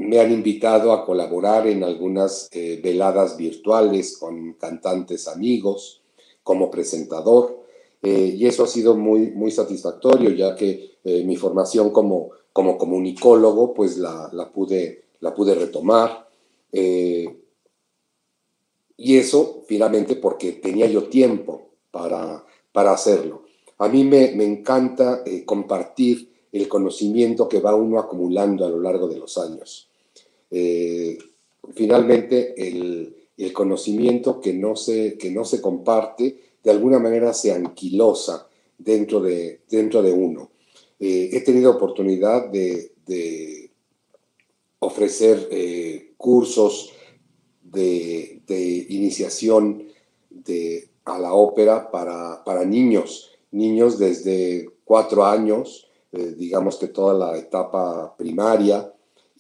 me han invitado a colaborar en algunas eh, veladas virtuales con cantantes amigos como presentador y eso ha sido muy, muy satisfactorio ya que mi formación como, como comunicólogo pues la, la pude, la pude retomar y eso finalmente porque tenía yo tiempo para, para hacerlo. A mí me, encanta eh, compartir el conocimiento que va uno acumulando a lo largo de los años. Eh, finalmente, el, conocimiento que no, se, que no se comparte, de alguna manera se anquilosa dentro de, dentro de uno. Eh, he tenido oportunidad de, ofrecer cursos de, iniciación a la ópera para, para niños niños desde cuatro años, eh, digamos que toda la etapa primaria,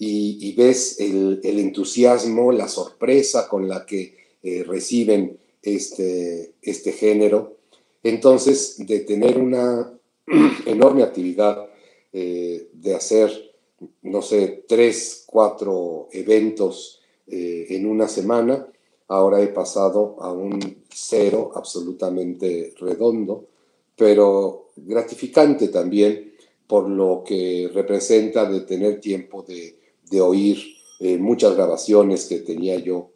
y, ves el, entusiasmo, la sorpresa con la que eh, reciben este, este género. Entonces, de tener una enorme actividad, eh, de hacer, no sé, tres, cuatro eventos en una semana, ahora he pasado a un cero absolutamente redondo pero gratificante también por lo que representa de tener tiempo de, oír eh, muchas grabaciones que tenía yo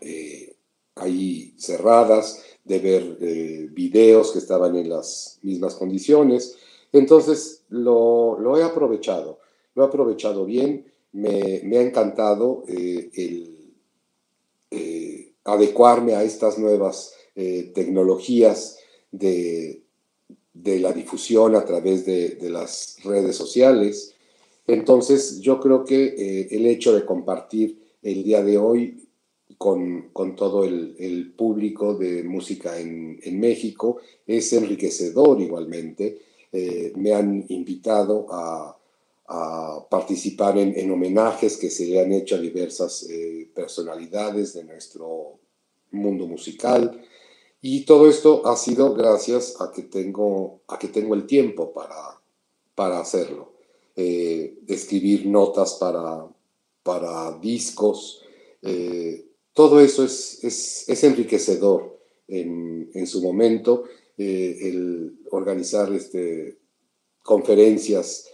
eh, ahí cerradas, de ver eh, videos que estaban en las mismas condiciones. Entonces lo, he aprovechado, lo he aprovechado bien, me, me ha encantado el adecuarme a estas nuevas tecnologías de, de la difusión a través de, las redes sociales. Entonces, yo creo que eh, el hecho de compartir el día de hoy con, todo el, público de música en, México es enriquecedor igualmente. Eh, me han invitado a, participar en, homenajes que se le han hecho a diversas eh, personalidades de nuestro mundo musical. Y todo esto ha sido gracias a que tengo, a que tengo el tiempo para, para hacerlo. Eh, escribir notas para, para discos, eh, todo eso es, es, enriquecedor en, en, su momento. Eh, el organizar este, conferencias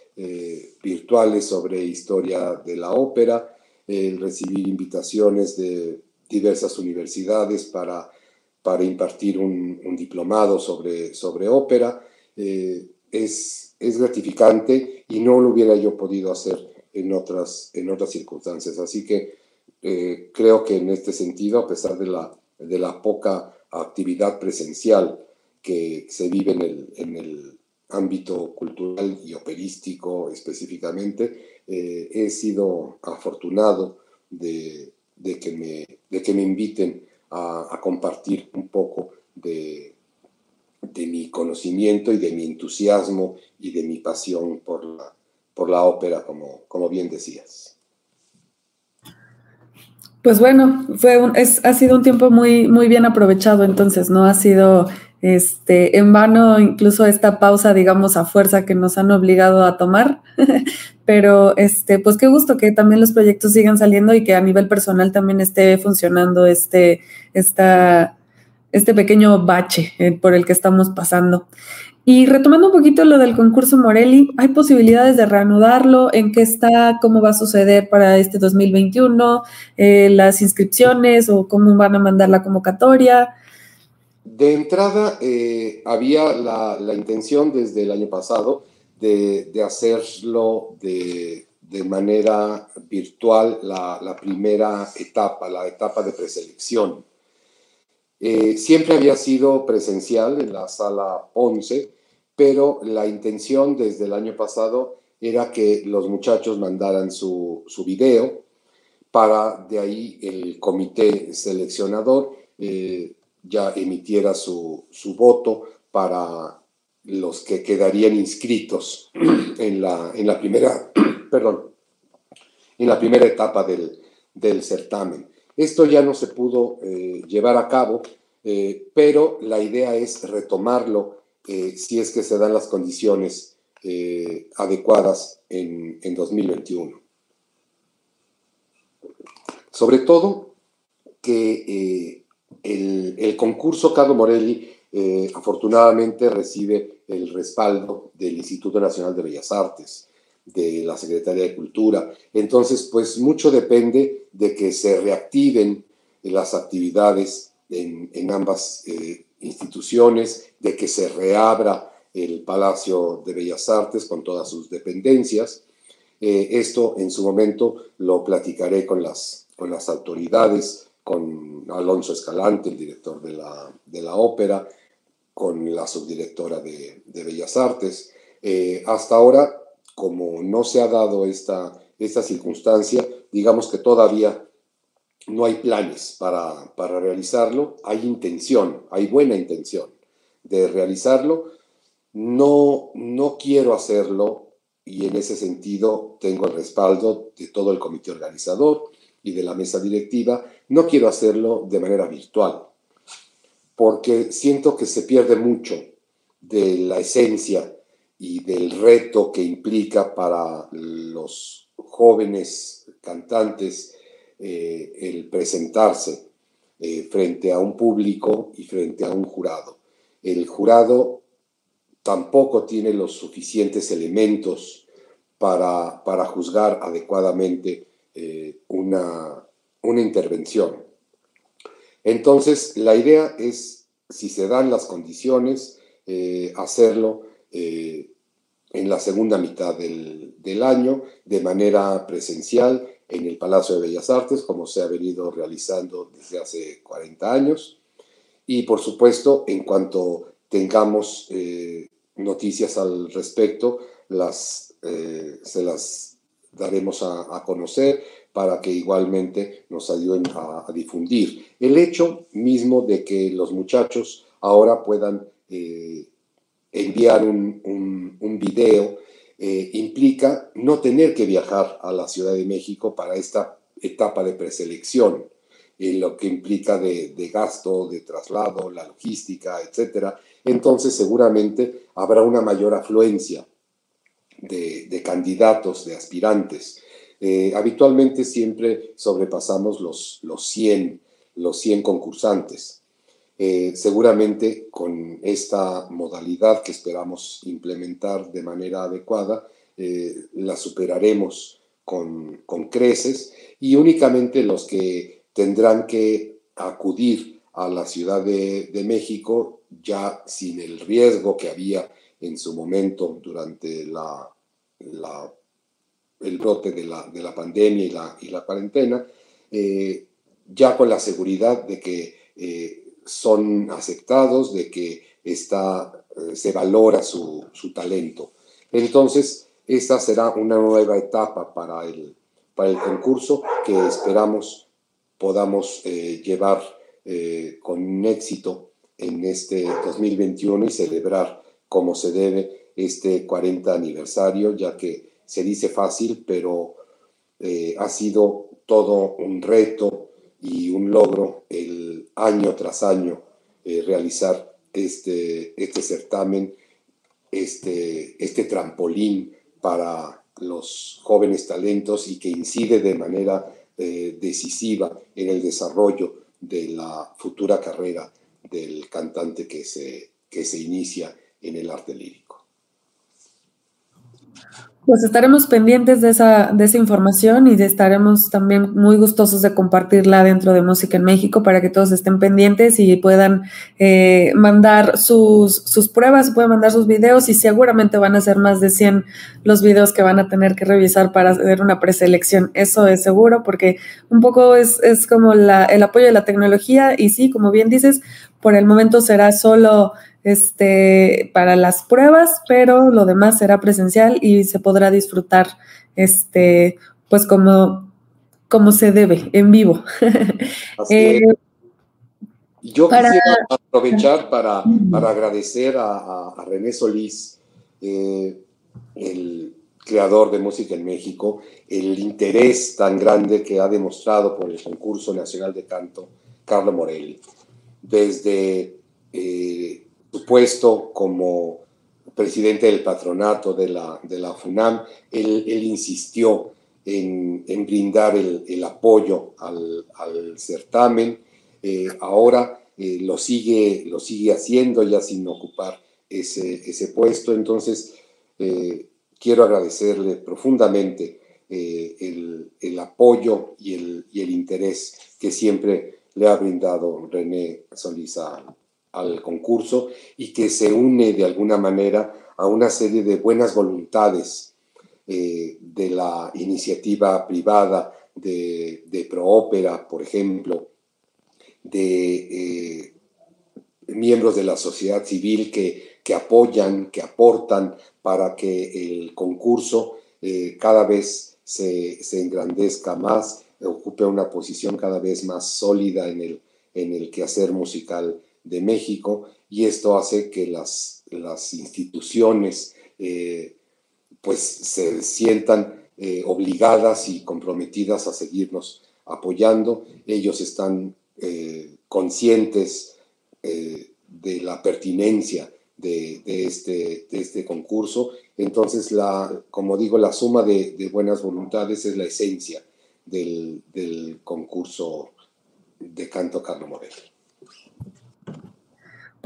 virtuales sobre historia de la ópera, el recibir invitaciones de diversas universidades para para impartir un, diplomado sobre, sobre ópera. Es, es gratificante y no lo hubiera yo podido hacer en otras, en otras circunstancias. Así que eh, creo que en este sentido, a pesar de la, de la poca actividad presencial que se vive en el, en el ámbito cultural y operístico específicamente, eh, he sido afortunado de, de, que me, de que me inviten a, compartir un poco de, de, mi conocimiento y de mi entusiasmo y de mi pasión por la, por la ópera, como, como bien decías. Pues bueno, fue es, ha sido un tiempo muy, muy bien aprovechado, entonces, ¿no? Ha sido este, en vano incluso esta pausa, digamos, a fuerza que nos han obligado a tomar. Pero, este, pues qué gusto que también los proyectos sigan saliendo y que a nivel personal también esté funcionando este, esta, este pequeño bache eh, por el que estamos pasando. Y retomando un poquito lo del concurso Morelli, ¿hay posibilidades de reanudarlo? ¿En qué está? ¿Cómo va a suceder para este 2021? Eh, ¿Las inscripciones o cómo van a mandar la convocatoria? De entrada, eh, había la, intención desde el año pasado de, hacerlo de, manera virtual la, primera etapa, la etapa de preselección. Eh, siempre había sido presencial en la sala 11, pero la intención desde el año pasado era que los muchachos mandaran su, video para de ahí el comité seleccionador eh, ya emitiera su, voto para los que quedarían inscritos en la, en la primera, perdón, en la primera etapa del, certamen. Esto ya no se pudo eh, llevar a cabo, eh, pero la idea es retomarlo eh, si es que se dan las condiciones adecuadas en, 2021. Sobre todo que el, concurso Carlos Morelli afortunadamente recibe el respaldo del Instituto Nacional de Bellas Artes, de la Secretaría de Cultura. Entonces, pues mucho depende de que se reactiven las actividades en, en ambas instituciones, de que se reabra el Palacio de Bellas Artes con todas sus dependencias. Eh, esto en su momento lo platicaré con las, con las autoridades, con Alonso Escalante, el director de la, de la ópera, con la subdirectora de, de Bellas Artes. Eh, hasta ahora, como no se ha dado esta, esta circunstancia, digamos que todavía no hay planes para, realizarlo, hay intención, hay buena intención de realizarlo. No, no quiero hacerlo y en ese sentido tengo el respaldo de todo el comité organizador y de la mesa directiva. No quiero hacerlo de manera virtual porque siento que se pierde mucho de la esencia y del reto que implica para los jóvenes cantantes eh, el presentarse eh, frente a un público y frente a un jurado. El jurado tampoco tiene los suficientes elementos para, para juzgar adecuadamente eh, una, una intervención. Entonces, la idea es, si se dan las condiciones, hacerlo en la segunda mitad del, del, año de manera presencial en el Palacio de Bellas Artes, como se ha venido realizando desde hace 40 años. Y por supuesto, en cuanto tengamos eh, noticias al respecto, las, eh, se las daremos a, conocer para que igualmente nos ayuden a, difundir. El hecho mismo de que los muchachos ahora puedan eh, enviar un, un, video eh, implica no tener que viajar a la Ciudad de México para esta etapa de preselección, lo que implica de, gasto, de traslado, la logística, etc. Entonces seguramente habrá una mayor afluencia de, candidatos, de aspirantes. Eh, habitualmente siempre sobrepasamos los, los, 100, los 100 concursantes. Eh, seguramente con esta modalidad que esperamos implementar de manera adecuada, eh, la superaremos con, creces y únicamente los que tendrán que acudir a la Ciudad de, México ya sin el riesgo que había en su momento durante la, el brote de la, pandemia y la, y la cuarentena, eh, ya con la seguridad de que son aceptados, de que está, eh, se valora su, talento. Entonces, esta será una nueva etapa para el, para el concurso que esperamos podamos eh, llevar eh, con éxito en este 2021 y celebrar como se debe este 40 aniversario, ya que se dice fácil, pero ha sido todo un reto y un logro el año tras año eh, realizar este, este certamen, este, este trampolín para los jóvenes talentos y que incide de manera eh, decisiva en el desarrollo de la futura carrera del cantante que se, que se inicia en el arte lírico. Pues estaremos pendientes de esa, de esa información y estaremos también muy gustosos de compartirla dentro de Música en México para que todos estén pendientes y puedan eh, mandar sus, sus pruebas, pueden mandar sus videos y seguramente van a ser más de 100 los videos que van a tener que revisar para hacer una preselección. Eso es seguro porque un poco es, es como la, el apoyo de la tecnología y sí, como bien dices, por el momento será solo este, para las pruebas, pero lo demás será presencial y se podrá disfrutar, este, pues como, como se debe, en vivo. eh, Yo quisiera aprovechar para, para agradecer a, a, René Solís, eh, el creador de música en México, el interés tan grande que ha demostrado por el concurso nacional de canto Carlo Morelli. Desde eh, puesto como presidente del patronato de la, de la FUNAM, él, insistió en, brindar el, apoyo al, certamen. Eh, ahora eh, lo, sigue, lo sigue haciendo ya sin ocupar ese, ese puesto. Entonces, eh, quiero agradecerle profundamente el, el, apoyo y el, y el interés que siempre le ha brindado René Solís al concurso y que se une de alguna manera a una serie de buenas voluntades eh, de la iniciativa privada de, de Proópera, por ejemplo, de eh, miembros de la sociedad civil que, que, apoyan, que aportan para que el concurso eh, cada vez se, se, engrandezca más, ocupe una posición cada vez más sólida en el, en el quehacer musical de México y esto hace que las, las instituciones eh, pues se sientan eh, obligadas y comprometidas a seguirnos apoyando. Ellos están eh, conscientes de la pertinencia de, este, este, concurso. Entonces, la, como digo, la suma de, buenas voluntades es la esencia del, del concurso de canto Carlos Morel.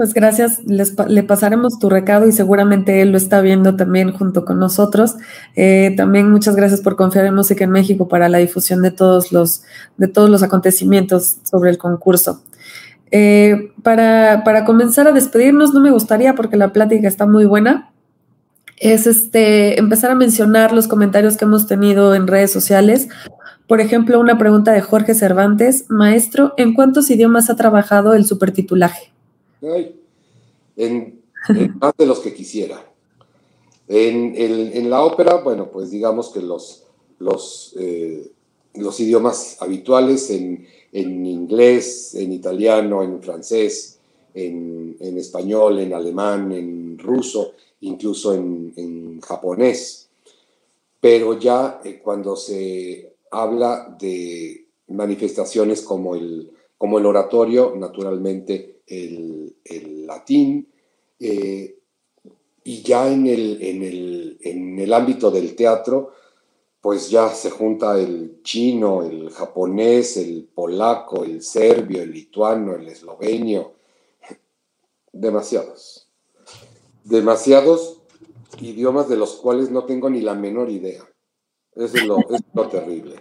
Pues gracias, le pasaremos tu recado y seguramente él lo está viendo también junto con nosotros. Eh, también muchas gracias por confiar en Música en México para la difusión de todos los, de todos los acontecimientos sobre el concurso. Eh, para, para, comenzar a despedirnos, no me gustaría, porque la plática está muy buena, es este, empezar a mencionar los comentarios que hemos tenido en redes sociales. Por ejemplo, una pregunta de Jorge Cervantes, maestro, ¿en cuántos idiomas ha trabajado el supertitulaje? En, más de los que quisiera. En, la ópera, bueno, pues digamos que los, los, eh, los idiomas habituales en, inglés, en italiano, en francés, en, español, en alemán, en ruso, incluso en, japonés. Pero ya eh, cuando se habla de manifestaciones como el, como el oratorio, naturalmente el, latín, eh, y ya en el, en, el, en el ámbito del teatro, pues ya se junta el chino, el japonés, el polaco, el serbio, el lituano, el eslovenio, demasiados. Demasiados idiomas de los cuales no tengo ni la menor idea. Eso es lo, es lo terrible.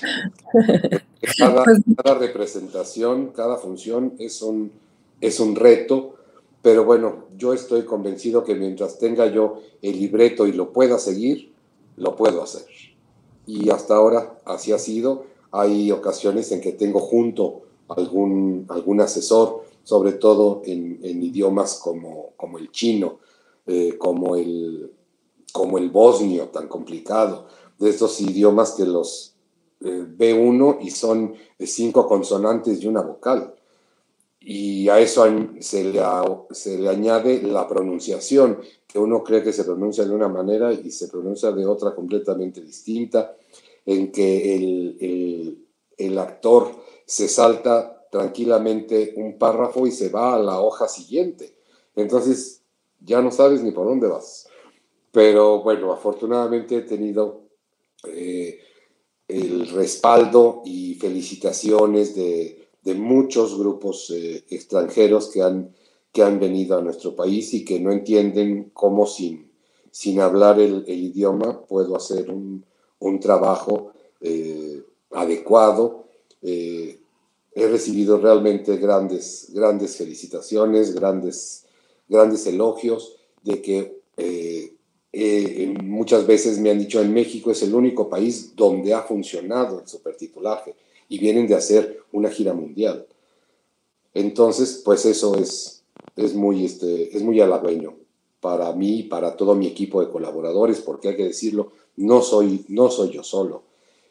Cada, pues cada, representación, cada función es un, es un reto, pero bueno, yo estoy convencido que mientras tenga yo el libreto y lo pueda seguir, lo puedo hacer. Y hasta ahora así ha sido. Hay ocasiones en que tengo junto algún, algún asesor, sobre todo en, idiomas como, como el chino, eh, como, el, como el bosnio, tan complicado, de estos idiomas que los eh, ve uno y son cinco consonantes y una vocal y a eso se le, se le, añade la pronunciación, que uno cree que se pronuncia de una manera y se pronuncia de otra completamente distinta, en que el, el, el actor se salta tranquilamente un párrafo y se va a la hoja siguiente. Entonces, ya no sabes ni por dónde vas. Pero bueno, afortunadamente he tenido eh, el respaldo y felicitaciones de, muchos grupos eh, extranjeros que han, que han venido a nuestro país y que no entienden cómo sin, sin hablar el, idioma puedo hacer un, trabajo eh, adecuado. he recibido realmente grandes, grandes felicitaciones, grandes, grandes elogios de que eh, muchas veces me han dicho en México es el único país donde ha funcionado el supertitulaje y vienen de hacer una gira mundial. Entonces, pues eso es, es, muy, este, es muy halagüeño para mí y para todo mi equipo de colaboradores, porque hay que decirlo, no soy, no soy yo solo.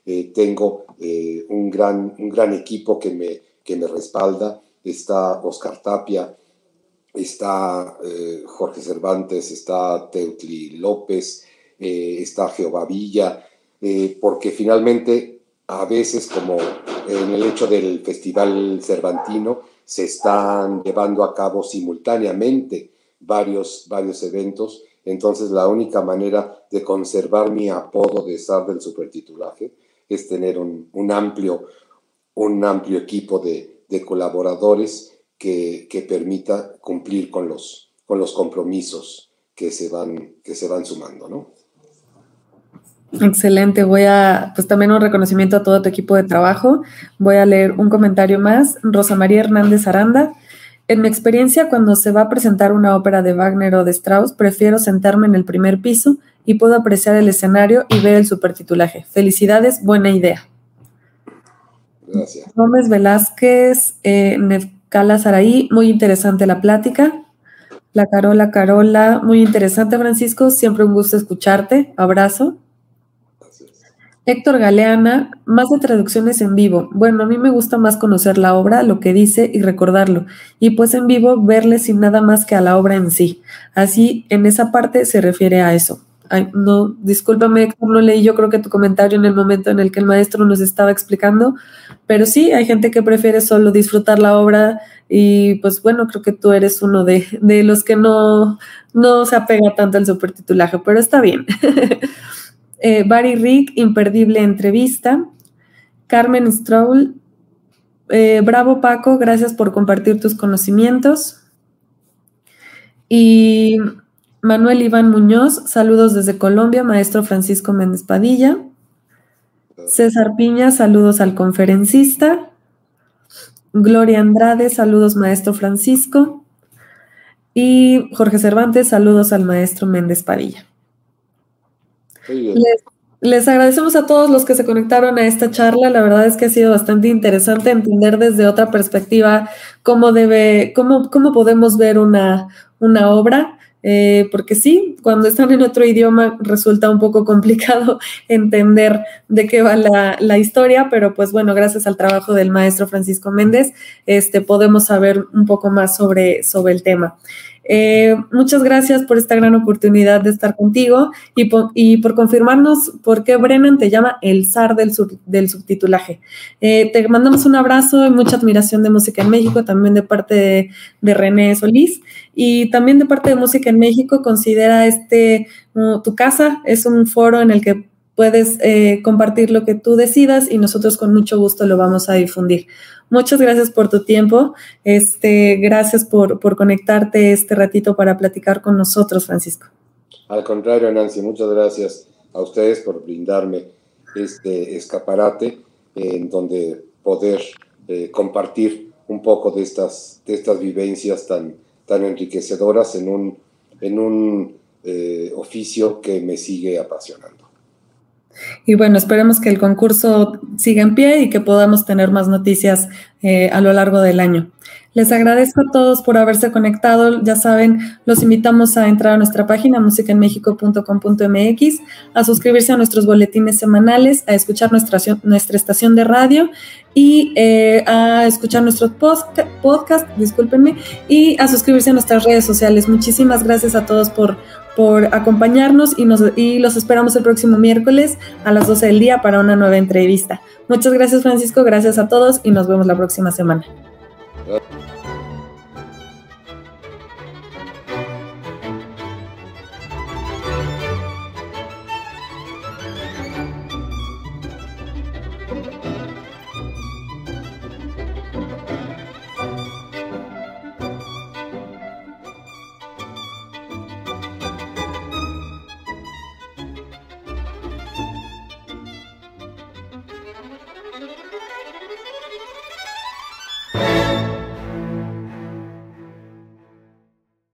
Eh, tengo eh, un, gran, un gran equipo que me, que me respalda. Está Oscar Tapia, está eh, Jorge Cervantes, está Teutli López, está Jehová Villa, porque finalmente a veces como en el hecho del Festival Cervantino se están llevando a cabo simultáneamente varios, varios eventos, entonces la única manera de conservar mi apodo de estar del supertitulaje es tener un, amplio, un amplio equipo de, de colaboradores que, permita cumplir con los, con los compromisos que se van, que se van sumando, ¿no? Excelente, voy a, pues también un reconocimiento a todo tu equipo de trabajo. Voy a leer un comentario más. Rosa María Hernández Aranda. En mi experiencia, cuando se va a presentar una ópera de Wagner o de Strauss, prefiero sentarme en el primer piso y puedo apreciar el escenario y ver el supertitulaje. Felicidades, buena idea. Gracias. Gómez Velázquez, eh, Cala Saraí, muy interesante la plática. La Carola Carola, muy interesante Francisco, siempre un gusto escucharte, abrazo. Héctor Galeana, más de traducciones en vivo. Bueno, a mí me gusta más conocer la obra, lo que dice y recordarlo. Y pues en vivo verle sin nada más que a la obra en sí. Así, en esa parte se refiere a eso no, discúlpame, Héctor, no leí yo creo que tu comentario en el momento en el que el maestro nos estaba explicando, pero sí, hay gente que prefiere solo disfrutar la obra y pues bueno, creo que tú eres uno de, los que no, no se apega tanto al supertitulaje, pero está bien. eh, Barry Rick, imperdible entrevista. Carmen Stroll, eh, bravo Paco, gracias por compartir tus conocimientos. Y Manuel Iván Muñoz, saludos desde Colombia, maestro Francisco Méndez Padilla. César Piña, saludos al conferencista. Gloria Andrade, saludos maestro Francisco. Y Jorge Cervantes, saludos al maestro Méndez Padilla. Les, agradecemos a todos los que se conectaron a esta charla. La verdad es que ha sido bastante interesante entender desde otra perspectiva cómo debe, cómo, cómo podemos ver una, una obra. Eh, porque sí, cuando están en otro idioma resulta un poco complicado entender de qué va la, historia, pero pues bueno, gracias al trabajo del maestro Francisco Méndez, este, podemos saber un poco más sobre, sobre el tema. Eh, muchas gracias por esta gran oportunidad de estar contigo y por, y por confirmarnos por qué Brennan te llama el zar del, subtitulaje. Eh, te mandamos un abrazo y mucha admiración de Música en México, también de parte de, René Solís y también de parte de Música en México. Considera este tu casa, es un foro en el que puedes eh, compartir lo que tú decidas y nosotros con mucho gusto lo vamos a difundir. Muchas gracias por tu tiempo. Este, gracias por, por conectarte este ratito para platicar con nosotros, Francisco. Al contrario, Nancy, muchas gracias a ustedes por brindarme este escaparate en donde poder eh, compartir un poco de estas, de estas vivencias tan, enriquecedoras en un, en un eh, oficio que me sigue apasionando. Y bueno, esperemos que el concurso siga en pie y que podamos tener más noticias eh, a lo largo del año. Les agradezco a todos por haberse conectado. Ya saben, los invitamos a entrar a nuestra página musicaenmexico.com.mx, a suscribirse a nuestros boletines semanales, a escuchar nuestra, nuestra estación de radio y eh, a escuchar nuestro podcast, discúlpenme, y a suscribirse a nuestras redes sociales. Muchísimas gracias a todos por, por acompañarnos y, nos, y los esperamos el próximo miércoles a las 12 del día para una nueva entrevista. Muchas gracias Francisco, gracias a todos y nos vemos la próxima semana.